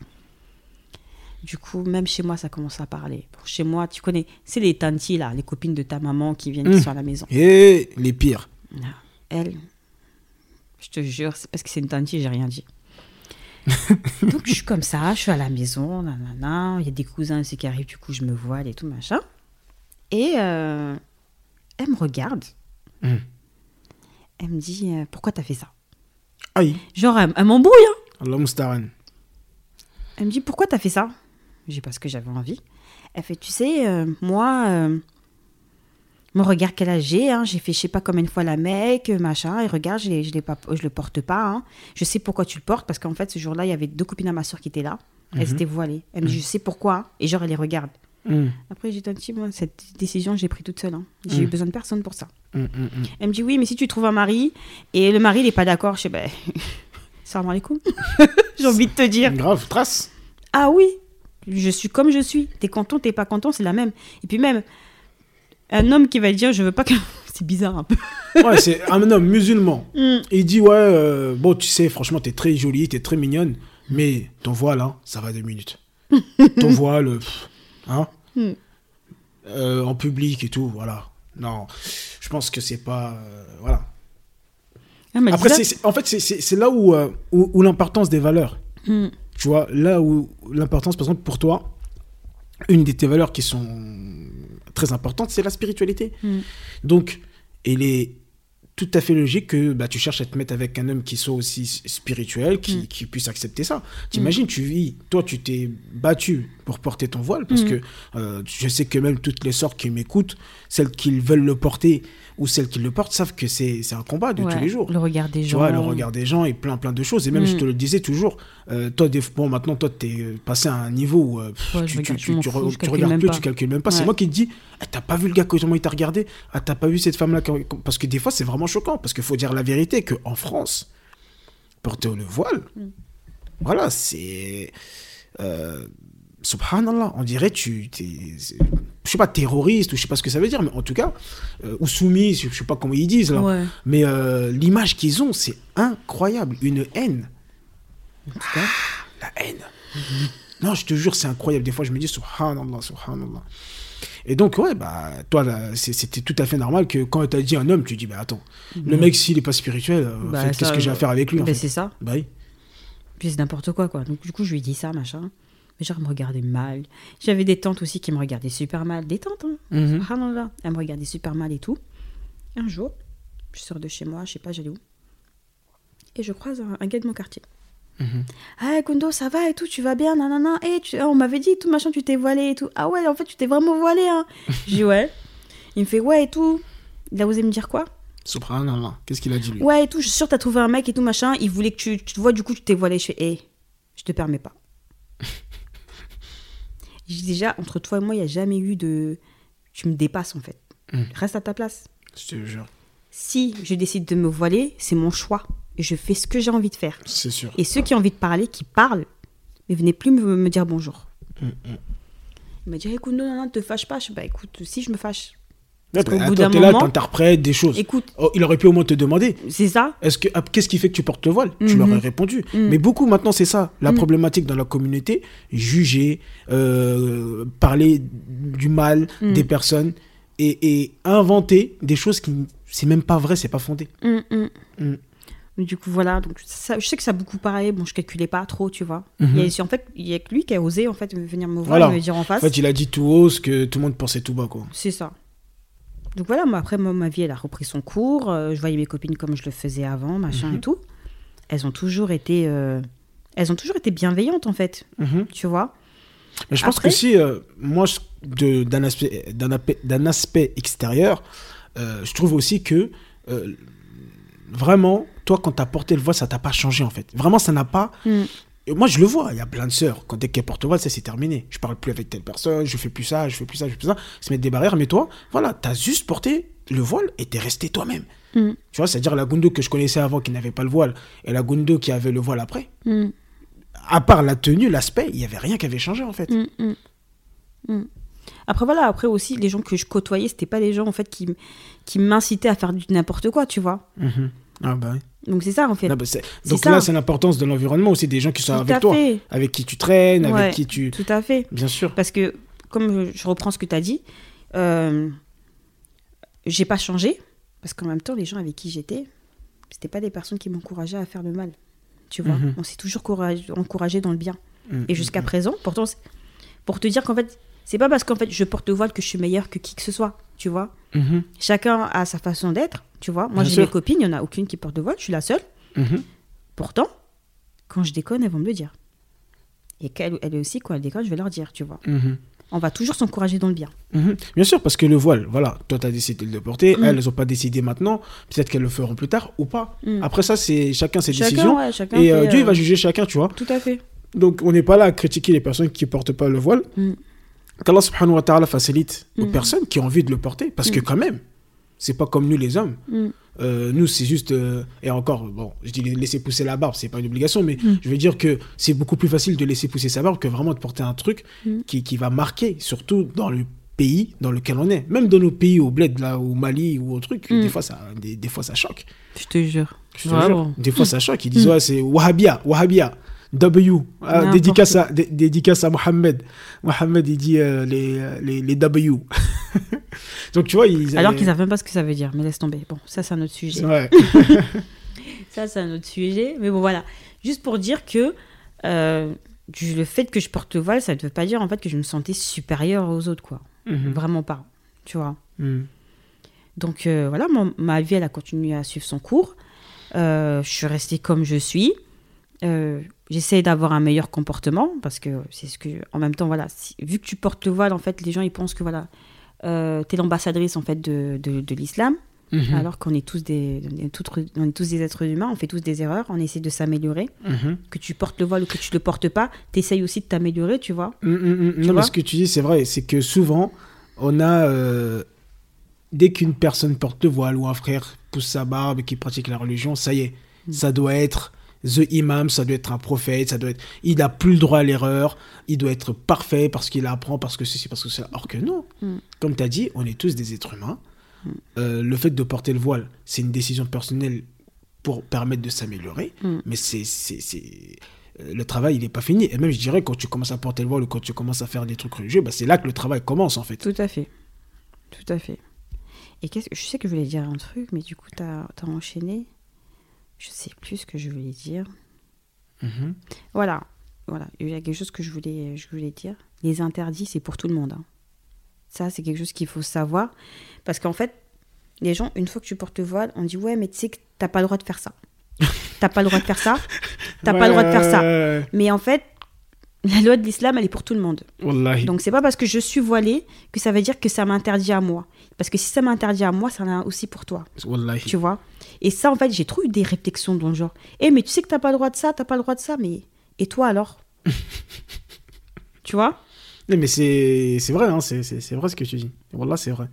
Du coup, même chez moi, ça commence à parler. Chez moi, tu connais, c'est les tantis, là, les copines de ta maman qui viennent, qui Mhm. sont à la maison. Et les pires. Ah, Elle, je te jure, c'est parce que c'est une tantie, j'ai rien dit. Donc, je suis comme ça, je suis à la maison, nanana, il y a des cousins aussi qui arrivent, du coup, je me voile et tout, machin. Et euh, elle me regarde. Mhm. Elle me dit, euh, pourquoi t'as fait ça? Aïe, Genre, elle, elle m'embrouille, hein. Elle me dit pourquoi t'as fait ça? J'ai parce que j'avais envie. Elle fait tu sais euh, moi euh, mon regard quel âge j'ai hein, j'ai fait je sais pas combien de fois la mec machin et regarde je je pas je le porte pas hein. Je sais pourquoi tu le portes parce qu'en fait ce jour-là il y avait deux copines à ma soeur qui étaient là. Elles étaient voilées. Elle me dit je sais pourquoi et genre elle les regarde. Mhm. Après j'ai dit un petit moi cette décision j'ai pris toute seule hein. J'ai eu besoin de personne pour ça. Mhm, mhm, mhm. Elle me dit oui mais si tu trouves un mari et le mari il est pas d'accord je sais ben salam alaikum. j'ai envie de te dire. Grave, trace. Ah oui, je suis comme je suis. T'es content, t'es pas content, c'est la même. Et puis même, un homme qui va dire je veux pas que. c'est bizarre un peu. Ouais, c'est un homme musulman. Mm. Il dit, ouais, euh, bon, tu sais, franchement, t'es très jolie, t'es très mignonne, mais ton voile, hein, ça va deux minutes. ton voile, pff, hein, Mm. euh, en public et tout, voilà. Non, je pense que c'est pas, euh, voilà. Dit Après, c'est- en fait, c'est- là où, où, où l'importance des valeurs. Mm. Tu vois, là où l'importance, par exemple, pour toi, une de tes valeurs qui sont très importantes, c'est la spiritualité. Mm. Donc, il est tout à fait logique que bah, tu cherches à te mettre avec un homme qui soit aussi spirituel, qui, Mm. qui puisse accepter ça. T'imagines, tu vis, toi, tu t'es battu pour porter ton voile, parce Mm. que euh, je sais que même toutes les sortes qui m'écoutent, celles qui veulent le porter ou celles qui le portent, savent que c'est un combat de Ouais, tous les jours. Le regard des Tu gens. vois, le regard des gens et plein plein de choses. Et même, Mm. je te le disais toujours, euh, toi, des, bon, maintenant, toi, t'es passé à un niveau où euh, pff, Ouais, je tu, regarde, tu, tu, fous, tu regardes plus, pas. tu calcules même pas. C'est moi qui te dis, ah, t'as pas vu le gars, comment il t'a regardé? Ah, t'as pas vu cette femme-là Parce que des fois, c'est vraiment choquant. Parce qu'il faut dire la vérité qu'en France, porter le voile, Mm. voilà, c'est. euh, Subhanallah, on dirait tu je sais pas terroriste ou je sais pas ce que ça veut dire, mais en tout cas euh, ou soumis, je sais pas comment ils disent là. Ouais. Mais euh, l'image qu'ils ont, c'est incroyable. Une haine. Ah, la haine. Non, je te jure, c'est incroyable. Des fois, je me dis, subhanallah, subhanallah. Et donc, ouais, bah, toi, c'était tout à fait normal que quand t'as dit un homme, tu dis, bah, attends, le mec, s'il est pas spirituel, euh, Bah, qu'est-ce que j'ai à faire avec lui en fait? c'est ça. Bah oui. Puis c'est n'importe quoi, quoi. Donc, du coup, je lui ai dit ça, machin. Mais genre, elle me regardait mal. J'avais des tantes aussi qui me regardaient super mal. Des tantes, hein. Mhm. Subhanallah. Elles me regardaient super mal et tout. Un jour, je sors de chez moi, je sais pas, j'allais où. Et je croise un, un gars de mon quartier. Mhm. Ah, Gundo, ça va et tout, tu vas bien, nanana. Et tu... ah, on m'avait dit, tout machin, tu t'es voilé et tout. Ah ouais, en fait, tu t'es vraiment voilé, hein. J'ai dit, ouais. Il me fait, ouais et tout. Il a osé me dire quoi? Subhanallah. Qu'est-ce qu'il a dit lui? Ouais et tout, je suis sûre, t'as trouvé un mec et tout machin. Il voulait que tu, tu te vois, du coup, tu t'es voilé. Je fais, hé, je te permets pas. Déjà, entre toi et moi, il n'y a jamais eu de. Tu me dépasses en fait. Mm. Reste à ta place. Je te jure. Si je décide de me voiler, c'est mon choix. Et je fais ce que j'ai envie de faire. C'est sûr. Et ceux qui ont envie de parler, qui parlent, mais venez plus me, me dire bonjour. Mm, mm. Il m'a dit, écoute, non, non, non, te fâche pas. Je dis, bah écoute, si je me fâche. Ouais, qu'au bout d'un moment- t'interprètes des choses. Écoute, Oh, il aurait pu au moins te demander. c'est ça Est-ce que ah, qu'est-ce qui fait que tu portes le voile? Tu Mhm. leur aurais répondu. Mhm. Mais beaucoup maintenant c'est ça la Mhm. problématique dans la communauté juger, euh, parler du mal des personnes et, et inventer des choses qui c'est même pas vrai, c'est pas fondé. Du coup, voilà. Donc, ça, je sais que ça a beaucoup parlé. Bon, je calculais pas trop, tu vois. A, en fait, il y a que lui qui a osé en fait venir me voir Voilà. et me dire en En face. fait, il a dit tout haut ce que tout le monde pensait tout bas quoi. C'est ça. Donc voilà, moi, après, moi, ma vie, elle a repris son cours. Euh, je voyais mes copines comme je le faisais avant, machin Mhm. et tout. Elles ont toujours été, euh, elles ont toujours été bienveillantes, en fait. Mhm. Tu vois. Mais je pense que si, euh, moi, d'un aspect, d'un aspect, extérieur, je trouve aussi que vraiment, toi, quand t'as porté le voile, ça t'a pas changé en fait. Vraiment, ça n'a pas. Mm. Et moi, je le vois, il y a plein de sœurs. Quand dès qu'elles portent le voile, ça c'est terminé. Je parle plus avec telle personne, je fais plus ça, je fais plus ça, je fais plus ça. Se mettre des barrières, mais toi, voilà, t'as juste porté le voile et t'es resté toi-même. Mm. Tu vois, c'est-à-dire la Gundo que je connaissais avant qui n'avait pas le voile et la Gundo qui avait le voile après. Mm. À part la tenue, l'aspect, il y avait rien qui avait changé en fait. Mm. Après voilà, après aussi les gens que je côtoyais, c'était pas des gens en fait qui qui m'incitaient à faire du n'importe quoi, tu vois. Mhm. Ah bah oui. Donc c'est ça en fait. Bah Donc ça. là, c'est l'importance de l'environnement aussi, des gens qui sont Tout avec toi, fait. avec qui tu traînes, Ouais. avec qui tu. Tout à fait. Bien sûr. Parce que, comme je reprends ce que tu as dit, euh, j'ai pas changé. Parce qu'en même temps, les gens avec qui j'étais, c'était pas des personnes qui m'encourageaient à faire le mal. Tu vois, Mhm. on s'est toujours encouragé dans le bien. Mm, Et mm, jusqu'à mm. présent, pourtant, pour te dire qu'en fait, c'est pas parce qu'en fait je porte le voile que je suis meilleure que qui que ce soit. Tu vois, Mhm. chacun a sa façon d'être. Tu vois, moi j'ai mes copines, il y en a aucune qui porte le voile, je suis la seule. Mhm. Pourtant, quand je déconne, elles vont me le dire. Et qu'elles elles aussi, quand elles déconnent, je vais leur dire, tu vois. Mhm. On va toujours s'encourager dans le bien. Mhm. Bien sûr, parce que le voile, voilà, toi tu as décidé de le porter, elles n'ont pas décidé maintenant, peut-être qu'elles le feront plus tard ou pas. Après ça, c'est chacun ses Chacun, décisions. ouais, chacun Et euh, Dieu, il euh, va juger chacun, tu vois. Tout à fait. Donc on n'est pas là à critiquer les personnes qui portent pas le voile. Qu'Allah subhanahu wa ta'ala facilite aux personnes qui ont envie de le porter, parce que quand même, c'est pas comme nous les hommes. Mm. Euh, nous, c'est juste. euh, et encore, bon, je dis laisser pousser la barbe, c'est pas une obligation, mais Mm. je veux dire que c'est beaucoup plus facile de laisser pousser sa barbe que vraiment de porter un truc Mm. qui, qui va marquer, surtout dans le pays dans lequel on est. Même dans nos pays, au bled, là, au Mali ou au truc, des, fois, ça, des, des fois ça choque. Je te jure. Je te jure. Des fois ça choque. Ils disent, ouais, c'est Wahhabia, Wahhabia. W, Ah, N'importe dédicace, à, dé- dédicace à Mohamed. Mohamed, il dit euh, les, les, les W. Donc, tu vois, ils Alors qu'ils savent même pas ce que ça veut dire, mais laisse tomber. Bon, ça c'est un autre sujet. Ouais. Ça c'est un autre sujet. Mais bon voilà, juste pour dire que euh, le fait que je porte le voile, ça ne veut pas dire en fait que je me sentais supérieure aux autres, quoi. Mhm. Vraiment pas, tu vois. Mhm. Donc euh, voilà, mon- ma vie elle a continué à suivre son cours. Euh, je suis restée comme je suis. Euh, J'essaie d'avoir un meilleur comportement parce que c'est ce que, en même temps, voilà, si- vu que tu portes le voile, en fait, les gens ils pensent que voilà, euh, t'es l'ambassadrice en fait de, de, de l'islam, Mhm. alors qu'on est tous des, on est, on est tous des êtres humains, on fait tous des erreurs, on essaie de s'améliorer. Mhm. Que tu portes le voile ou que tu le portes pas, t'essayes aussi de t'améliorer, tu vois. Mm, mm, mm. Non, mais ce que tu dis, c'est vrai. C'est que souvent, on a. euh, dès qu'une personne porte le voile ou un frère pousse sa barbe et qui pratique la religion, ça y est. Ça doit être the imam, ça doit être un prophète, ça doit être. Il n'a plus le droit à l'erreur, il doit être parfait parce qu'il apprend, parce que ceci, parce que ça. Or que non. Mm. Comme tu as dit, on est tous des êtres humains. Euh, le fait de porter le voile, c'est une décision personnelle pour permettre de s'améliorer. Mm. Mais c'est, c'est, c'est- euh, le travail, il n'est pas fini. Et même, je dirais, quand tu commences à porter le voile ou quand tu commences à faire des trucs religieux, bah, c'est là que le travail commence, en fait. Tout à fait. Tout à fait. Et qu'est-ce que je sais que je voulais dire un truc, mais du coup, t'as as enchaîné. Je sais plus ce que je voulais dire. Mhm. Voilà. voilà, il y a quelque chose que je voulais, je voulais dire. Les interdits, c'est pour tout le monde. hein. Ça, c'est quelque chose qu'il faut savoir. Parce qu'en fait, les gens, une fois que tu portes le voile, on dit Ouais, mais tu sais que t'as pas le droit de faire ça. T'as pas le droit de faire ça. T'as pas le droit de faire ça. Mais en fait, la loi de l'islam, elle est pour tout le monde. Wallahi. Donc, c'est pas parce que je suis voilée que ça veut dire que ça m'interdit à moi. Parce que si ça m'interdit à moi, ça en a aussi pour toi. Wallahi. Tu vois? Et ça, en fait, j'ai trop eu des réflexions dans le genre Eh, mais tu sais que t'as pas le droit de ça, t'as pas le droit de ça, mais. Et toi alors? Tu vois? Non, mais c'est vrai, hein, c'est vrai ce que tu dis. Wallah, c'est vrai.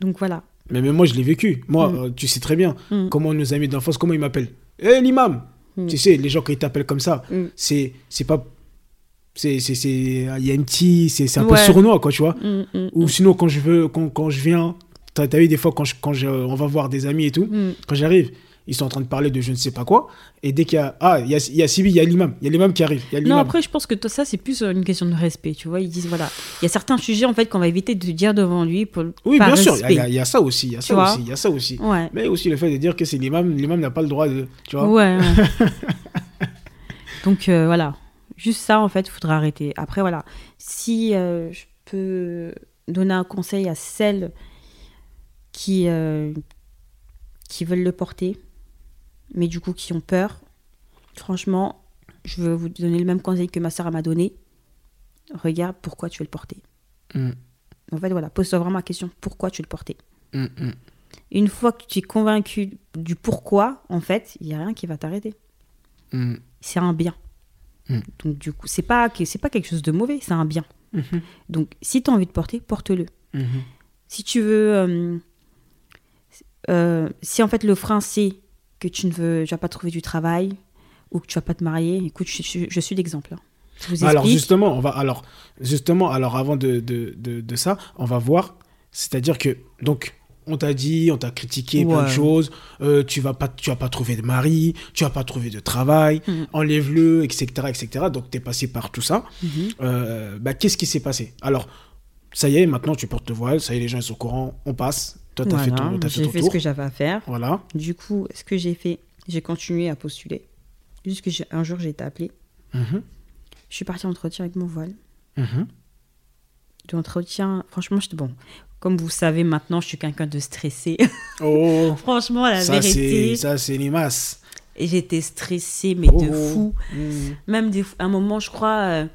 Donc voilà. Mais même moi, je l'ai vécu. Moi, Mm. euh, tu sais très bien Mm. comment nos amis d'enfance, comment ils m'appellent. Eh, l'imam Mm. Tu sais, les gens, ils t'appellent comme ça, c'est c'est pas. C'est c'est- c'est- Il y a une petite. C'est un peu Ouais. sournois, quoi, tu vois. Mm, mm, Ou sinon, quand je, veux, quand, quand je viens, t'as as vu des fois, quand, je, quand je- on va voir des amis et tout, mm. quand j'arrive, ils sont en train de parler de je ne sais pas quoi. Et dès qu'il y a. Ah, il y a, il y a Sibi, il y a l'imam. Il y a l'imam qui arrive. Non, après, je pense que ça, c'est plus euh, une question de respect. Tu vois, ils disent voilà, il y a certains sujets en fait qu'on va éviter de dire devant lui pour Oui, par bien sûr, il y a- y, y ça aussi. Il y a Tu ça vois aussi. Il y a ça aussi. Ouais. Mais aussi le fait de dire que c'est l'imam, l'imam n'a pas le droit de. Tu vois Ouais. ouais. Donc euh, voilà, juste ça en fait, il faudra arrêter. Après voilà, si euh, je peux donner un conseil à celles qui euh, qui veulent le porter, mais du coup qui ont peur, franchement, je veux vous donner le même conseil que ma soeur m'a donné. Regarde pourquoi tu veux le porter. Mm, En fait voilà, pose-toi vraiment la question pourquoi tu veux le porter? mm, mm. Une fois que tu es convaincu du pourquoi, en fait, il n'y a rien qui va t'arrêter. C'est un bien. Mm. Donc du coup, c'est pas pas quelque chose de mauvais, c'est un bien. mhm, Donc si tu as envie de porter, porte-le. mhm. Si tu veux euh, euh, si en fait le frein c'est que tu ne veux tu vas pas trouver du travail ou que tu vas pas te marier, écoute, je, je- je suis l'exemple. hein. Vous Alors justement, on va alors justement alors avant de, de, de, de ça, on va voir. C'est-à-dire que donc on t'a dit, on t'a critiqué plein de choses. euh, tu vas pas, tu vas pas trouver de mari, tu vas pas trouver de travail. Mhm. Enlève-le, etc., etc. Donc t'es passé par tout ça. Mhm. Euh, bah, qu'est-ce qui s'est passé? Alors ça y est, maintenant tu portes le voile. Ça y est, les gens ils sont au courant. On passe. Toi t'as fait ton, t'as fait j'ai ton fait ce que j'avais à faire. Voilà. Du coup, ce que j'ai fait, j'ai continué à postuler. Jusqu'à un jour, j'ai été appelée. Mhm, Je suis partie en entretien avec mon voile. De l'entretien, franchement, j'étais bon. Comme vous savez maintenant, je suis quelqu'un de stressé. Oh, franchement, la ça c'est vérité. ça c'est limace. Et j'étais stressée, mais de Oh. fou. Mhm. Même des, à un moment, je crois, euh,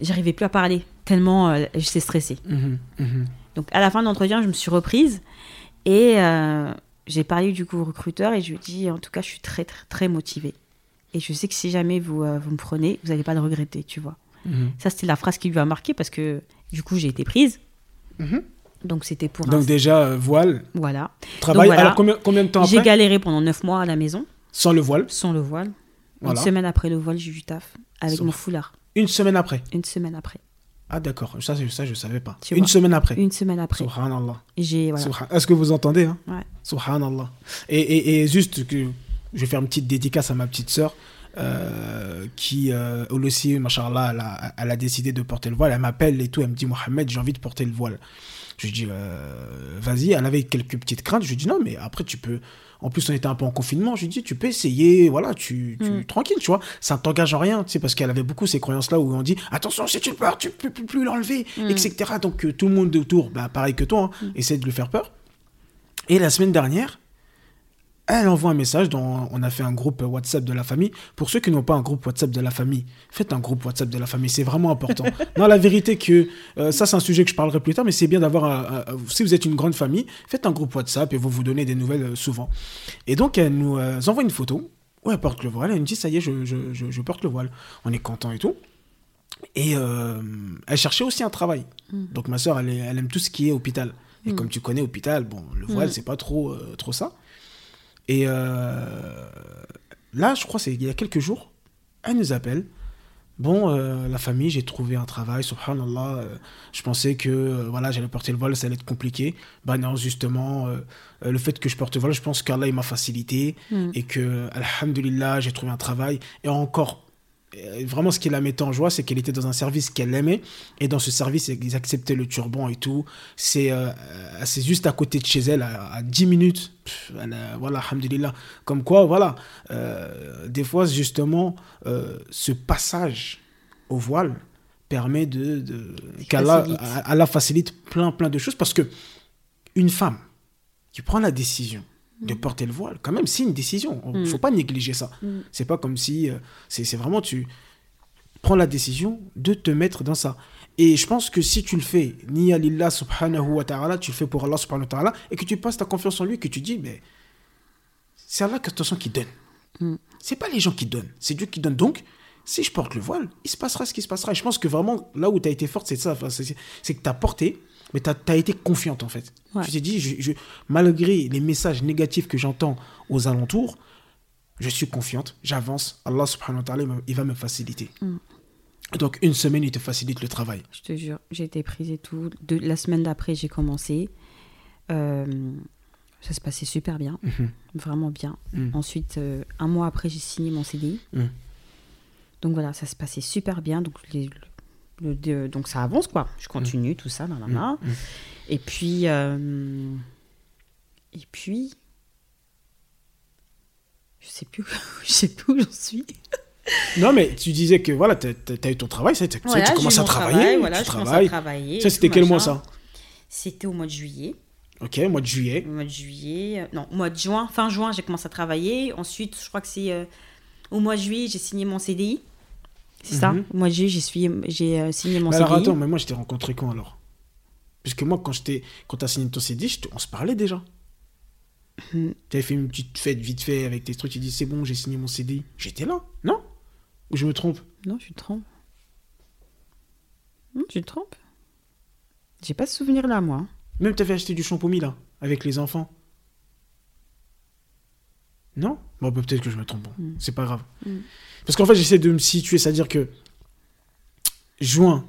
j'arrivais plus à parler. Tellement euh, j'étais stressée. Mhm, mhm. Donc, à la fin de l'entretien, je me suis reprise. Et euh, j'ai parlé du coup au recruteur et je lui ai dit, en tout cas, je suis très, très, très motivée. Et je sais que si jamais vous, euh, vous me prenez, vous n'allez pas le regretter, tu vois. Mhm. Ça, c'était la phrase qui lui a marqué parce que du coup, j'ai été prise. Donc, c'était pour Donc un... déjà, euh, voile, Voilà. travail. voilà. Alors combien, combien de temps J'ai après galéré pendant neuf mois à la maison, Sans le voile sans le voile. Voilà. Une semaine après le voile, j'ai eu du taf avec mon foulard. Une semaine après. Une semaine après. Ah d'accord, ça, ça je savais pas. Tu Une vois. semaine après. Une semaine après. Subhanallah. J'ai voilà. Subhan- Est-ce que vous entendez hein Ouais. Subhanallah. Et, et, et juste que je vais faire une petite dédicace à ma petite sœur euh, qui, euh, elle aussi, machallah, elle a, elle a décidé de porter le voile. Elle m'appelle et tout, elle me dit Mohamed, j'ai envie de porter le voile. Je lui dis euh, vas-y, elle avait quelques petites craintes. Je lui dis non, mais après tu peux. En plus, on était un peu en confinement. Je lui dis tu peux essayer, voilà, tu, tu Mm. tranquille, tu vois. Ça ne t'engage en rien, tu sais, parce qu'elle avait beaucoup ces croyances-là où on dit attention, si tu le portes, tu peux plus, plus l'enlever, Mm. etc. Donc euh, tout le monde autour, bah, pareil que toi, hein, Mm. essaie de lui faire peur. Et la semaine dernière, elle envoie un message dans, on a fait un groupe WhatsApp de la famille. Pour ceux qui n'ont pas un groupe WhatsApp de la famille, faites un groupe WhatsApp de la famille, c'est vraiment important. non, la vérité que euh, ça c'est un sujet que je parlerai plus tard, mais c'est bien d'avoir, si vous êtes une grande famille, faites un groupe WhatsApp et vous vous donnez des nouvelles euh, souvent. Et donc elle nous euh, envoie une photo où elle porte le voile, elle me dit ça y est, je, je- je- je porte le voile. On est content et tout. Et euh, elle cherchait aussi un travail. Mm. Donc ma soeur, elle, elle aime tout ce qui est hôpital. Et Mm. comme tu connais hôpital, bon, le voile, Mm. c'est pas trop, euh, trop ça. Et euh, là, je crois, c'est il y a quelques jours, elle nous appelle. Bon, euh, la famille, j'ai trouvé un travail, subhanallah. euh, je pensais que euh, voilà, j'allais porter le voile, ça allait être compliqué. Bah non, justement, le fait que je porte le voile, je pense qu'Allah il m'a facilité Mm. et que, alhamdulillah, j'ai trouvé un travail. Et encore, vraiment, ce qui la mettait en joie, c'est qu'elle était dans un service qu'elle aimait. Et dans ce service, ils acceptaient le turban et tout. C'est euh, c'est juste à côté de chez elle, à, à 10 minutes. Pff, elle a- voilà, alhamdulillah. Comme quoi, voilà, euh, des fois, justement, euh, ce passage au voile permet de, de qu'Allah facilite. Allah facilite plein plein de choses parce que une femme qui prend la décision de Mm. porter le voile, quand même, c'est une décision. Il ne faut pas négliger ça. Mm. C'est pas comme si. euh, c'est c'est vraiment, tu prends la décision de te mettre dans ça. Et je pense que si tu le fais, ni à lillah subhanahu wa ta'ala, tu le fais pour Allah subhanahu wa ta'ala, et que tu passes ta confiance en lui, que tu dis, mais c'est Allah de toute façon qui donne. Mm. C'est pas les gens qui donnent, c'est Dieu qui donne. Donc, si je porte le voile, il se passera ce qui se passera. Et je pense que vraiment, là où tu as été forte, c'est ça. Enfin, c'est c'est que tu as porté, mais tu as, été confiante en fait. Ouais. Tu t'es dit, je- je- malgré les messages négatifs que j'entends aux alentours, je suis confiante, j'avance. Allah subhanahu wa ta'ala, il va- me faciliter. Mm. Donc, une semaine, il te facilite le travail. Je te jure, j'ai été prise et tout. De, la semaine d'après, j'ai commencé. Euh, ça se passait super bien, Mhm. vraiment bien. Mm. Ensuite, euh, un mois après, j'ai signé mon CDI. Mm. Donc voilà, ça se passait super bien. Donc, les- le- donc ça avance, quoi. Je continue, tout ça, nanana. Mm. Et puis... euh, et puis... Je sais plus, je sais plus où j'en suis. Non, mais tu disais que voilà, tu as, eu ton travail, ça, tu, Voilà, tu commences à travailler. travail, voilà, tu je commence à travailles. travailler. Ça, c'était quel mois ça C'était au mois de juillet. Ok, mois de juillet. Au mois de juillet, euh, non, au mois de juin, fin juin, j'ai commencé à travailler. Ensuite, je crois que c'est euh, au mois de juillet, j'ai signé mon CDI. C'est ça Mhm. Au mois de juillet, j'ai euh, signé mon Mais CDI. alors attends, mais moi je t'ai rencontré quand alors? Puisque moi, quand, j'étais- quand tu as signé ton CD, je te- on se parlait déjà. Mhm. Tu avais fait une petite fête vite fait avec tes trucs, tu dis c'est bon, j'ai signé mon CD. J'étais là, non? Ou je me trompe? Non, je me trompe. Non, je me trompe. J'ai pas ce souvenir là, moi. Même tu avais acheté du shampoing là, avec les enfants. Non? Bon, bah, peut-être que je me trompe. Bon, Mm. C'est pas grave. Mm. Parce qu'en fait, j'essaie de me situer, c'est-à-dire que juin.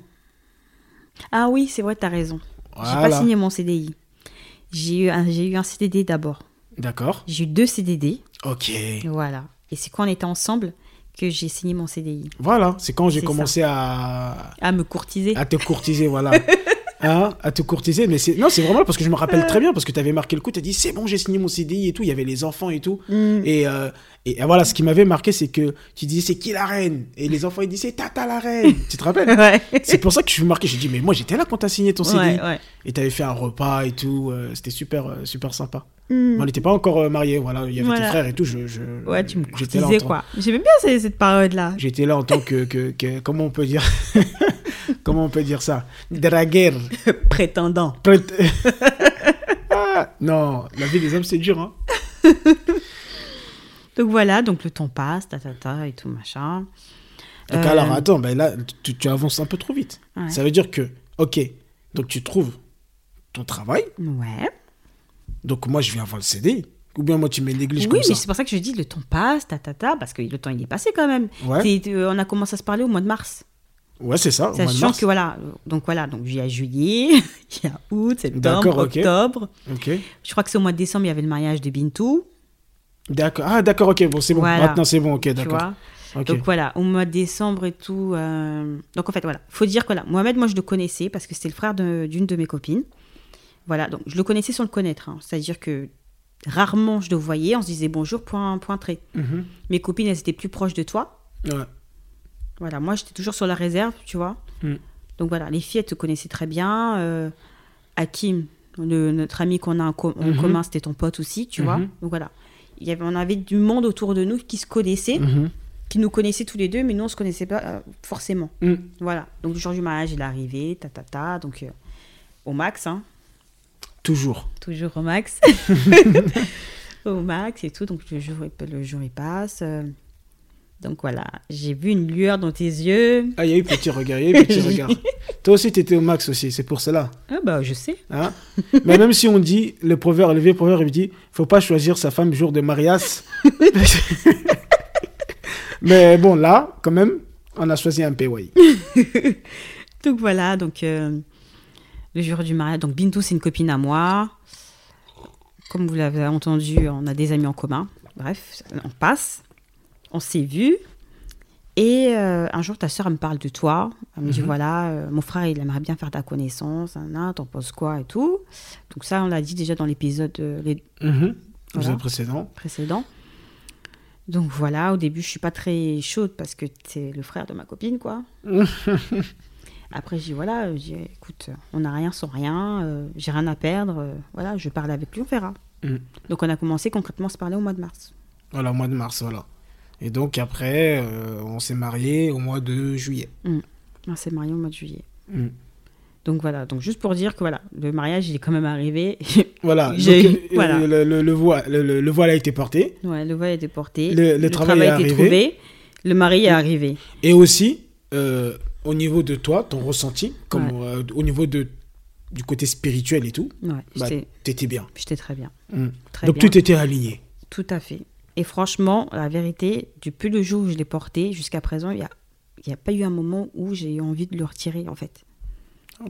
Ah oui, c'est vrai, t'as raison. J'ai Voilà. pas signé mon CDI. J'ai eu un, j'ai eu un CDD d'abord. D'accord. J'ai eu deux CDD. Ok. Voilà. Et c'est quand on était ensemble que j'ai signé mon CDI. Voilà, c'est quand j'ai commencé à, À me courtiser. à te courtiser, voilà. Hein, à te courtiser, mais c'est non, c'est vraiment parce que je me rappelle très bien parce que tu avais marqué le coup, tu as dit c'est bon, j'ai signé mon CDI et tout, il y avait les enfants et tout. Mm. Et, euh, et, voilà, ce qui m'avait marqué, c'est que tu disais c'est qui la reine? Et les enfants ils disaient c'est Tata la reine. tu te rappelles? Ouais. C'est pour ça que je suis marqué. J'ai dit mais moi j'étais là quand tu as signé ton CDI. Ouais, ouais. Et tu avais fait un repas et tout, euh, c'était super, euh, super sympa. Mm. On n'était pas encore mariés, voilà, il y avait tes frères et tout. Je, je- Ouais, tu me courtisais, quoi. J'aimais bien ces- cette période-là. J'étais là en tant que, que, que- comment on peut dire? comment on peut dire ça? Draguer. Prétendant. Ah, non, la vie des hommes c'est dur hein. Donc voilà, donc le temps passe, ta ta ta et tout machin. Donc Euh, alors attends, ben là tu, tu avances un peu trop vite. Ouais. Ça veut dire que OK, donc tu trouves ton travail, Ouais. donc moi je viens avoir le CD ou bien moi tu me négliges Oui, comme mais ça. c'est pour ça que je dis le temps passe, ta ta ta, parce que le temps il est passé quand même. Ouais. Euh, on a commencé à se parler au mois de mars. Ouais, c'est ça, Sachant que voilà, donc voilà, donc il y a juillet, il y a août, septembre, D'accord, ok. octobre. OK. Je crois que c'est au mois de décembre, il y avait le mariage de Bintou, D'accord. Ah d'accord, OK, bon, c'est bon. Voilà. Maintenant c'est bon, OK, d'accord. Donc voilà, au mois de décembre et tout. euh, Donc en fait, voilà, faut dire que là, Mohamed, moi je le connaissais parce que c'était le frère d'une de, mes copines. Voilà, donc je le connaissais sans le connaître. hein. C'est-à-dire que rarement je le voyais, on se disait bonjour, point, point trait. Mhm. Mes copines, elles étaient plus proches de toi. Ouais. Voilà, moi j'étais toujours sur la réserve, tu vois. Mm. Donc voilà, les filles, elles te connaissaient très bien. Euh, Hakim, le- notre ami qu'on a en, co- en Mhm. commun, c'était ton pote aussi, tu vois. Mhm. Donc voilà, il y avait, on avait du monde autour de nous qui se connaissait, Mhm. qui nous connaissait tous les deux, mais nous on se connaissait pas euh, forcément. Mm. Voilà, donc le jour du mariage, il est arrivé, ta ta ta, donc euh, au max, hein, Toujours. toujours au max. au max et tout, donc le jour, le jour il passe. Donc voilà, j'ai vu une lueur dans tes yeux. Ah, il y a eu petit regard, il y a eu petit regard. Toi aussi, tu étais au max aussi, c'est pour cela. Ah bah je sais. Hein? Mais même si on dit, le proverbe, le vieux proverbe, il dit, faut pas choisir sa femme jour de mariage. Mais bon, là, quand même, on a choisi un PY. Donc voilà, donc euh, le jour du mariage. Donc Bintou, c'est une copine à moi. Comme vous l'avez entendu, on a des amis en commun. Bref, on passe. On s'est vus. Et euh, un jour, ta soeur elle me parle de toi. Elle me dit Mhm. voilà, euh, mon frère, il aimerait bien faire ta connaissance. Hein, T'en penses quoi et tout. Donc ça, on l'a dit déjà dans l'épisode euh, les Mhm. Voilà. Précédent. Donc voilà, au début, je suis pas très chaude parce que c'est le frère de ma copine, quoi. Après, je dis voilà, dis, écoute, on n'a rien sans rien, j'ai rien à perdre, voilà, je parle avec lui, on verra. Mm. Donc on a commencé concrètement à se parler au mois de mars. Voilà, au mois de mars, voilà. Et donc après, euh, on s'est marié au mois de juillet. On s'est marié au mois de juillet. Mm. Donc voilà, donc juste pour dire que voilà, le mariage il est quand même arrivé. Voilà, J'ai- donc, euh, voilà. Le, le- le voile, le, le- le voile a été porté. ouais, le voile a été porté, Le- travail a été trouvé, le mari est arrivé. Et aussi, euh, au niveau de toi, ton ressenti, comme Ouais. euh, au niveau de, du côté spirituel et tout, Ouais, bah, t'étais bien. j'étais très bien, Mm. très Donc bien. tout était aligné. Tout à fait. Et franchement, la vérité, depuis le jour où je l'ai porté jusqu'à présent, il n'y a, il y a pas eu un moment où j'ai eu envie de le retirer, en fait.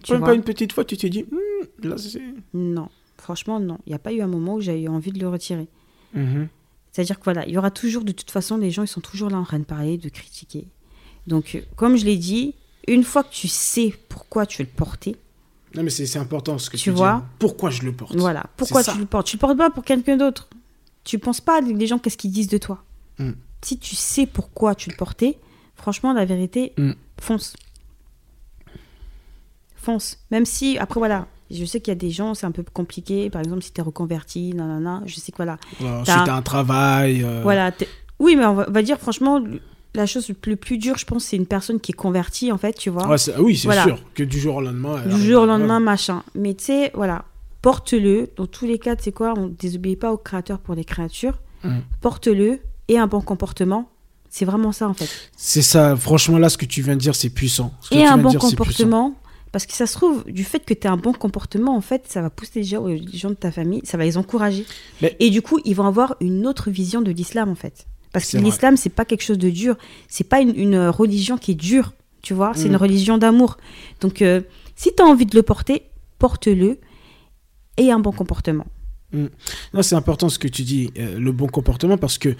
Tu Même pas une petite fois, tu t'es dit, Hmm, là c'est. Non, franchement, non. Il n'y a pas eu un moment où j'ai eu envie de le retirer. Mhm. C'est-à-dire que voilà, il y aura toujours, de toute façon, les gens, ils sont toujours là en train de parler, de critiquer. Donc, euh, comme je l'ai dit, une fois que tu sais pourquoi tu veux le porter, Non, mais c'est important ce que tu, Tu dis. vois Pourquoi je le porte? Voilà, pourquoi ça. tu le portes? Tu le portes pas pour quelqu'un d'autre. Tu penses pas les gens qu'est-ce qu'ils disent de toi. Mm. Si tu sais pourquoi tu le portais, franchement, la vérité, Mm. fonce. Fonce. Même si, après, voilà, je sais qu'il y a des gens, c'est un peu compliqué. Par exemple, si tu es reconverti, nanana, je sais que voilà. Voilà, T'as- Si t'as un travail. euh, voilà t'es- oui, mais on va, on va dire, franchement, la chose le plus, plus dure, je pense, c'est une personne qui est convertie, en fait, tu vois. ouais, oui, c'est Voilà. sûr. Que du jour au lendemain. du jour au à- lendemain, machin. Mais tu sais, voilà, porte-le. Dans tous les cas, tu sais quoi, on ne désobéit pas au créateur pour les créatures. Porte-le et un bon comportement. C'est vraiment ça, en fait. C'est ça, franchement, là, ce que tu viens de dire, c'est puissant. Ce Et un bon dire, c'est comportement. Parce que ça se trouve, du fait que tu as un bon comportement, en fait, ça va pousser les gens, les gens de ta famille, ça va les encourager. Mais- Et du coup, ils vont avoir une autre vision de l'islam, en fait. Parce que C'est l'islam, c'est pas quelque chose de dur. C'est pas une, une religion qui est dure, tu vois. C'est Mhm. une religion d'amour. Donc, euh, si tu as envie de le porter, porte-le et un bon comportement. Non, c'est important ce que tu dis, euh, le bon comportement, parce que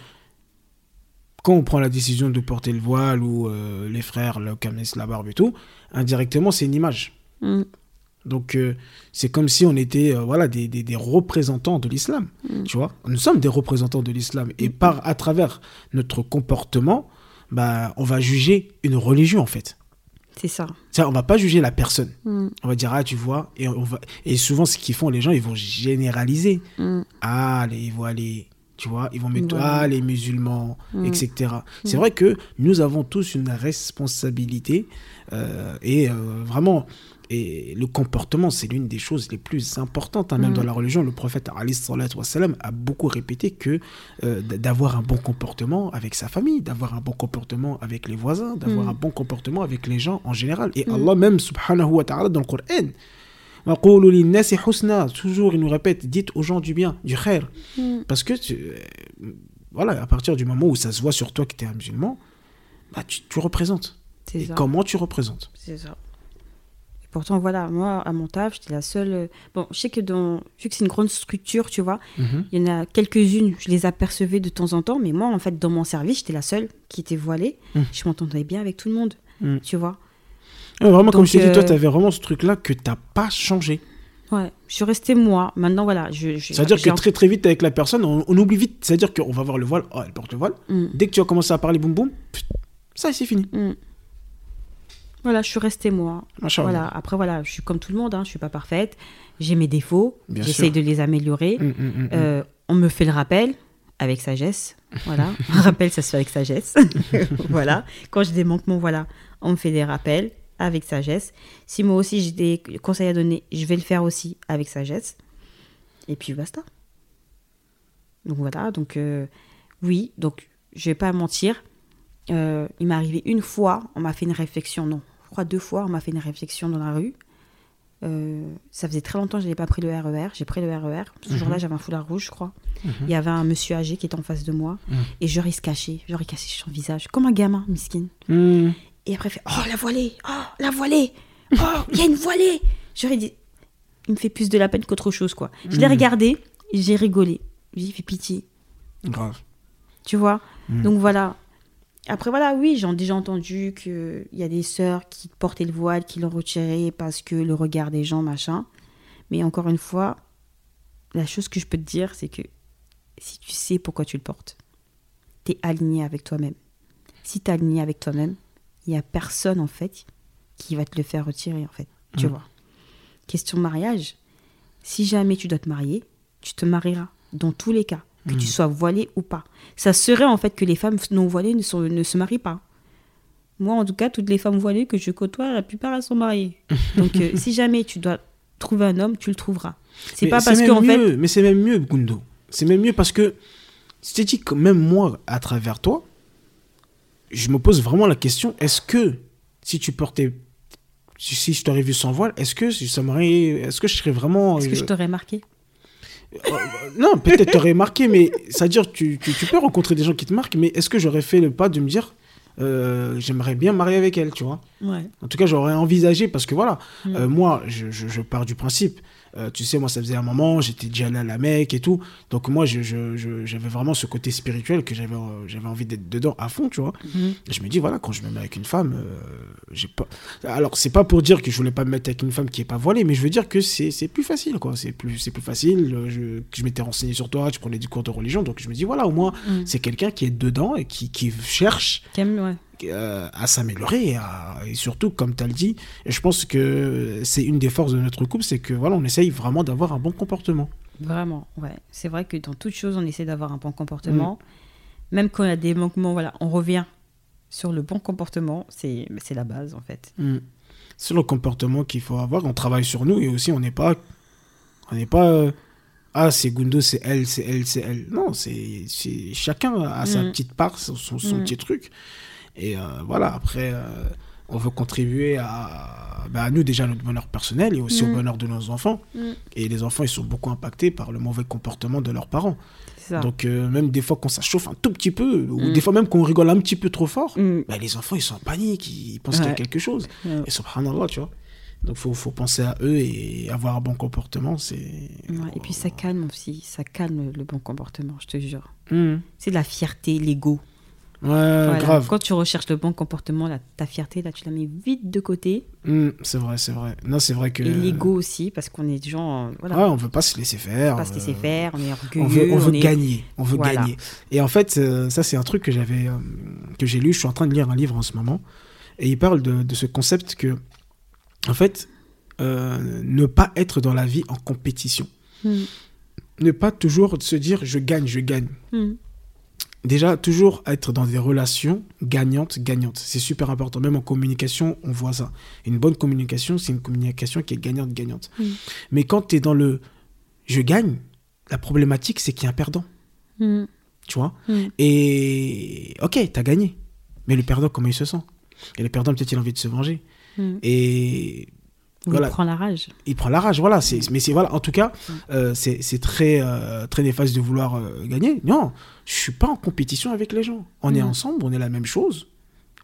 quand on prend la décision de porter le voile ou euh, les frères, le camis, la barbe et tout, indirectement, c'est une image. Mm. Donc, euh, c'est comme si on était euh, voilà, des, des- des représentants de l'islam. Mm. Tu vois Nous sommes des représentants de l'islam. Et par, à travers notre comportement, bah, on va juger une religion, en fait. C'est ça. Ça, on va pas juger la personne. Mm. On va dire, ah, tu vois, et, on va... et souvent, ce qu'ils font, les gens, ils vont généraliser. Mm. Ah, les voilés, tu vois, ils vont mettre, ah, les musulmans, Mm. etc. C'est vrai que nous avons tous une responsabilité euh, et euh, vraiment, et le comportement, c'est l'une des choses les plus importantes, hein, même dans mm. la religion. Le prophète wassalam, a beaucoup répété que euh, d'avoir un bon comportement avec sa famille, d'avoir un bon comportement avec les voisins, d'avoir mm. un bon comportement avec les gens en général. Et. Mm. Allah même, subhanahu wa ta'ala, dans le Coran, toujours il nous répète, dites aux gens du bien, du khair. Parce que, tu, euh, voilà, à partir du moment où ça se voit sur toi que tu es un musulman, bah, tu, représentes. Et comment tu représentes? C'est ça. Pourtant, voilà, moi, à mon taf, j'étais la seule. euh, Bon, je sais que dans. Vu que c'est une grande structure, tu vois, Mhm. il y en a quelques-unes, je les apercevais de temps en temps, mais moi, en fait, dans mon service, j'étais la seule qui était voilée. Mm. Je m'entendais bien avec tout le monde, Mm. tu vois. Vraiment, comme je t'ai dit, toi, euh, tu avais vraiment ce truc-là que tu pas changé. Ouais, je suis restée moi. Maintenant, voilà. Je, je- C'est-à-dire que très très vite avec la personne, on, on oublie vite. C'est-à-dire qu'on va voir le voile, oh, elle porte le voile. Mm. Dès que tu vas commencer à parler boum boum, ça, c'est fini. Voilà, je suis restée moi. Voilà. Après, voilà, je suis comme tout le monde, hein, je suis pas parfaite. J'ai mes défauts, j'essaye de les améliorer. Mm, mm, mm. Euh, on me fait le rappel avec sagesse. Voilà. Un rappel, ça se fait avec sagesse. voilà. Quand j'ai des manquements, voilà, on me fait des rappels avec sagesse. Si moi aussi j'ai des conseils à donner, je vais le faire aussi avec sagesse. Et puis basta. Donc voilà. Donc euh, oui. Donc je vais pas mentir. Euh, il m'est arrivé une fois, on m'a fait une réflexion. Non, je crois deux fois, on m'a fait une réflexion dans la rue. Euh, ça faisait très longtemps que je n'avais pas pris le RER. J'ai pris le RER. Ce jour-là, j'avais un foulard rouge, je crois. Il y avait un monsieur âgé qui était en face de moi. Mhm. Et se cachait. Genre, il cachait son visage. Comme un gamin, miskin. Et après, il fait Oh, la voilée Oh, la voilée Oh, il y a une voilée il dit Il me fait plus de la peine qu'autre chose, quoi. Je l'ai Mhm. regardé, j'ai rigolé. J'ai fait pitié. Grave. Tu vois? Mhm. Donc voilà. Après, voilà, oui, j'ai déjà entendu qu'il y a des sœurs qui portaient le voile, qui l'ont retiré parce que le regard des gens, machin. Mais encore une fois, la chose que je peux te dire, c'est que si tu sais pourquoi tu le portes, tu es aligné avec toi-même. Si tu es aligné avec toi-même, il n'y a personne, en fait, qui va te le faire retirer, en fait. Tu Mm. vois. Question mariage. Si jamais tu dois te marier, tu te marieras. Dans tous les cas. Que tu sois voilé ou pas. Ça serait, en fait, que les femmes non voilées ne, sont- ne se marient pas. Moi, en tout cas, toutes les femmes voilées que je côtoie, la plupart, elles sont mariées. Donc, euh, si jamais tu dois trouver un homme, tu le trouveras. C'est pas parce même qu'en fait. mieux, Mais c'est même mieux, Gundo. C'est même mieux parce que je t'ai dit que même moi, à travers toi, je me pose vraiment la question est-ce que si tu portais. Si, si je t'aurais vu sans voile, est-ce que ça m'aurait. Est-ce que je serais vraiment. Est-ce que je euh, t'aurais marqué? Non, peut-être t'aurais marqué, mais c'est-à-dire tu, tu, tu peux rencontrer des gens qui te marquent, mais est-ce que j'aurais fait le pas de me dire euh, j'aimerais bien marier avec elle, tu vois? Ouais. En tout cas, j'aurais envisagé parce que voilà, Mm. euh, moi, je, je- je pars du principe. Euh, tu sais, moi, ça faisait un moment, j'étais déjà allé à la Mecque et tout. Donc, moi, je- je- je- j'avais vraiment ce côté spirituel que j'avais euh, j'avais envie d'être dedans à fond, tu vois. Mhm. Je me dis, voilà, quand je me mets avec une femme, euh, j'ai pas. Alors, c'est pas pour dire que je voulais pas me mettre avec une femme qui est pas voilée, mais je veux dire que c'est plus facile, quoi. C'est plus, plus facile. euh, Je, que je m'étais renseigné sur toi, tu prenais du cours de religion. Donc, je me dis, voilà, au moins, Mm. c'est quelqu'un qui est dedans et qui, qui cherche Qu'aime, ouais. Euh, à s'améliorer et, surtout comme tu as le dit je pense que c'est une des forces de notre couple c'est que voilà on essaye vraiment d'avoir un bon comportement Vraiment, ouais. C'est vrai que dans toute chose, on essaie d'avoir un bon comportement. Mm. Même quand il y a des manquements, voilà, on revient sur le bon comportement. C'est c'est la base, en fait. c'est le comportement qu'il faut avoir on travaille sur nous et aussi on n'est pas on n'est pas euh, ah c'est Gundo c'est elle c'est elle c'est elle non c'est chacun a sa Mm. petite part son, son, son Mm. petit truc et euh, voilà après euh, on veut contribuer à, bah, à nous déjà notre bonheur personnel et aussi au Mm. bonheur de nos enfants Mm. et les enfants ils sont beaucoup impactés par le mauvais comportement de leurs parents ça. Donc euh, même des fois quand ça chauffe un tout petit peu, ou Mm. des fois même qu'on rigole un petit peu trop fort, Mm. bah, les enfants ils sont en panique, ils pensent qu'il y a quelque chose. Ouais. Et subhanallah, tu vois. Donc faut, faut penser à eux et avoir un bon comportement, c'est... Ouais, Et puis ça calme aussi, ça calme le bon comportement, je te jure. Mm. C'est de la fierté, l'ego. Ouais, Voilà. grave. Quand tu recherches le bon comportement, ta fierté, là, tu la mets vite de côté. Mm, c'est vrai, c'est vrai. Non, c'est vrai que... Et l'ego aussi, parce qu'on est des gens, euh, voilà, Ouais, on veut pas se laisser faire. pas se laisser euh, faire, on est orgueilleux. On veut, on veut gagner, on veut Voilà. gagner. Et en fait, euh, ça c'est un truc que j'avais, euh, que j'ai lu. Je suis en train de lire un livre en ce moment, et il parle de, de ce concept que, en fait, euh, ne pas être dans la vie en compétition, Mm. ne pas toujours se dire je gagne, je gagne. Mm. Déjà, toujours être dans des relations gagnantes, gagnantes. C'est super important. Même en communication, on voit ça. Une bonne communication, c'est une communication qui est gagnante, gagnante. Mm. Mais quand tu es dans le je gagne, la problématique, c'est qu'il y a un perdant. Mm. Tu vois Mm. Et ok, t'as gagné. Mais le perdant, comment il se sent? Et le perdant, peut-être, il a envie de se venger. Et Voilà. prend la rage. il prend la rage, voilà. C'est, mais c'est voilà, en tout cas, euh, c'est, très, euh, très néfaste de vouloir euh, gagner. Non, je suis pas en compétition avec les gens. On est Mm. ensemble, on est la même chose.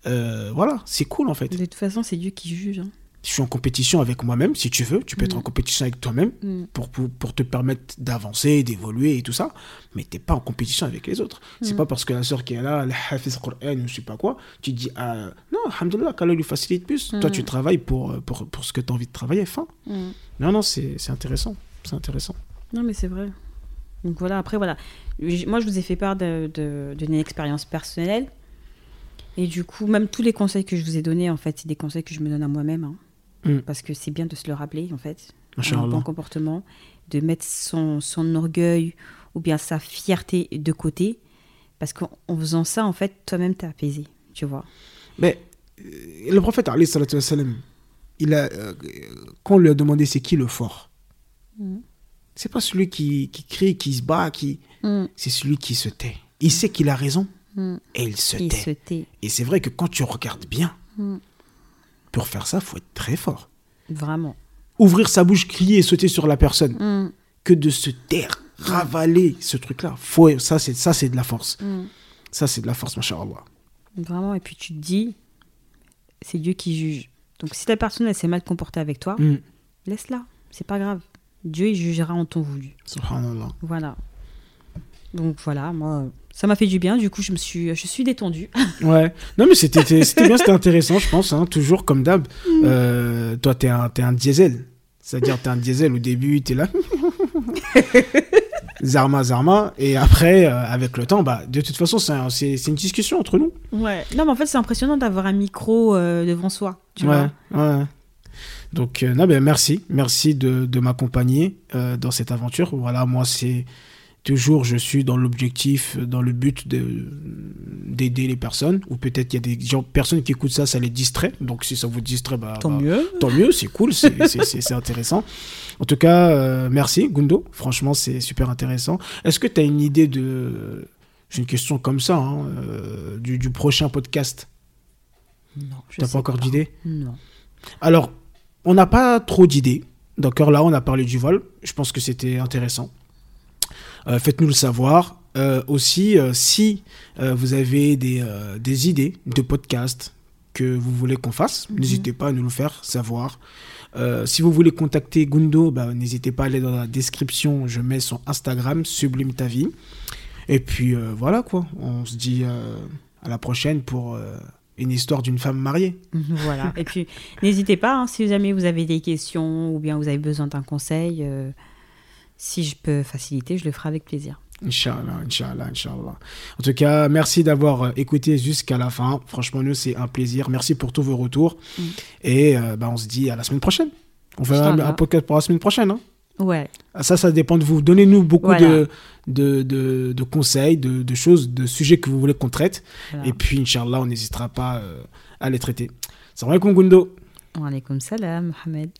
Voilà, c'est cool en fait. De toute façon, c'est Dieu qui juge. hein. Je suis en compétition avec moi-même, si tu veux. Tu peux être Mm. en compétition avec toi-même Mm. pour, pour, pour te permettre d'avancer, d'évoluer et tout ça. Mais t'es pas en compétition avec les autres. C'est Mm. pas parce que la sœur qui est là, elle hafiz Qur'an ou je sais pas quoi, tu dis, ah, non, alhamdoulilah, qu'Allah lui facilite plus. Toi, Mm. tu travailles pour, pour, pour ce que tu as envie de travailler, fin. Mm. Non, non, c'est intéressant. C'est intéressant. Non, mais c'est vrai. Donc voilà, après, voilà. Moi, je vous ai fait part de- de- d'une expérience personnelle. Et du coup, même tous les conseils que je vous ai donnés, en fait, c'est des conseils que je me donne à moi-même. hein. Mm. Parce que c'est bien de se le rappeler, en fait. un bon comportement, de mettre son, son orgueil ou bien sa fierté de côté. Parce qu'en en faisant ça, en fait, toi-même, t'es apaisé, tu vois. Mais euh, le prophète, il a, euh, quand on lui a demandé c'est qui le fort, Mm. c'est pas celui qui, qui crie, qui se bat, qui... Mm. c'est celui qui se tait. Il sait qu'il a raison Mm. et il se Il tait. se tait. Et c'est vrai que quand tu regardes bien. Pour faire ça, faut être très fort. Vraiment. Ouvrir sa bouche, crier et sauter sur la personne, Mm. que de se taire, ravaler ce truc-là. Faut, ça, c'est ça, c'est de la force. Mm. Ça, c'est de la force, masha'Allah. Vraiment, et puis tu te dis, c'est Dieu qui juge. Donc si la personne, elle s'est mal comportée avec toi, Mm. laisse-la. C'est pas grave. Dieu, il jugera en ton voulu. Subhanallah. Voilà. Donc voilà, moi, ça m'a fait du bien. Du coup, je me suis, je suis détendue. Ouais. Non, mais c'était c'était bien, c'était intéressant, je pense. hein. Toujours comme d'hab. Euh, toi, t'es un, t'es un diesel. C'est-à-dire, t'es un diesel au début, t'es là. Zarma, Zarma. Et après, euh, avec le temps, bah, de toute façon, c'est un- c'est c'est une discussion entre nous. Ouais. Non, mais en fait, c'est impressionnant d'avoir un micro euh, devant soi. Tu ouais, vois. ouais. Donc, non, ben, merci. Merci de, de m'accompagner dans cette aventure. Voilà, moi, c'est toujours, je suis dans l'objectif, dans le but de- d'aider les personnes. Ou peut-être il y a des gens, personnes qui écoutent ça, ça les distrait. Donc, si ça vous distrait, bah, Tant bah, mieux. tant mieux, c'est cool, c'est- c'est c'est- c'est intéressant. En tout cas, euh, merci Gundo, franchement c'est super intéressant. Est-ce que tu as une idée de... J'ai une question comme ça, hein, euh, du, du prochain podcast? Non, je T'as pas encore d'idée? Non. Alors, on n'a pas trop d'idées. D'accord, là on a parlé du vol, je pense que c'était intéressant. Euh, Faites-nous le savoir. Euh, aussi, euh, si vous avez des, des idées de podcasts que vous voulez qu'on fasse, Mhm. n'hésitez pas à nous le faire savoir. Euh, si vous voulez contacter Gundo, bah, n'hésitez pas à aller dans la description. Je mets son Instagram, Sublime ta vie. Et puis euh, voilà quoi. On se dit euh, à la prochaine pour une histoire d'une femme mariée. Voilà. Et puis, n'hésitez pas, hein, si jamais vous avez des questions ou bien vous avez besoin d'un conseil, si je peux faciliter, je le ferai avec plaisir. Inch'Allah, Inch'Allah, Inch'Allah. En tout cas, merci d'avoir euh, écouté jusqu'à la fin. Franchement, nous, c'est un plaisir. Merci pour tous vos retours. Mm. Et euh, bah, on se dit à la semaine prochaine. On fait un, podcast pour la semaine prochaine. hein. Ouais. Ah, Ça, ça dépend de vous. Donnez-nous beaucoup Voilà. de, de, de, de conseils, de, de choses, de sujets que vous voulez qu'on traite. Voilà. Et puis, Inch'Allah, on n'hésitera pas euh, à les traiter. Salam alaikum, Gundo. Wa alaykoum salam, Mohamed.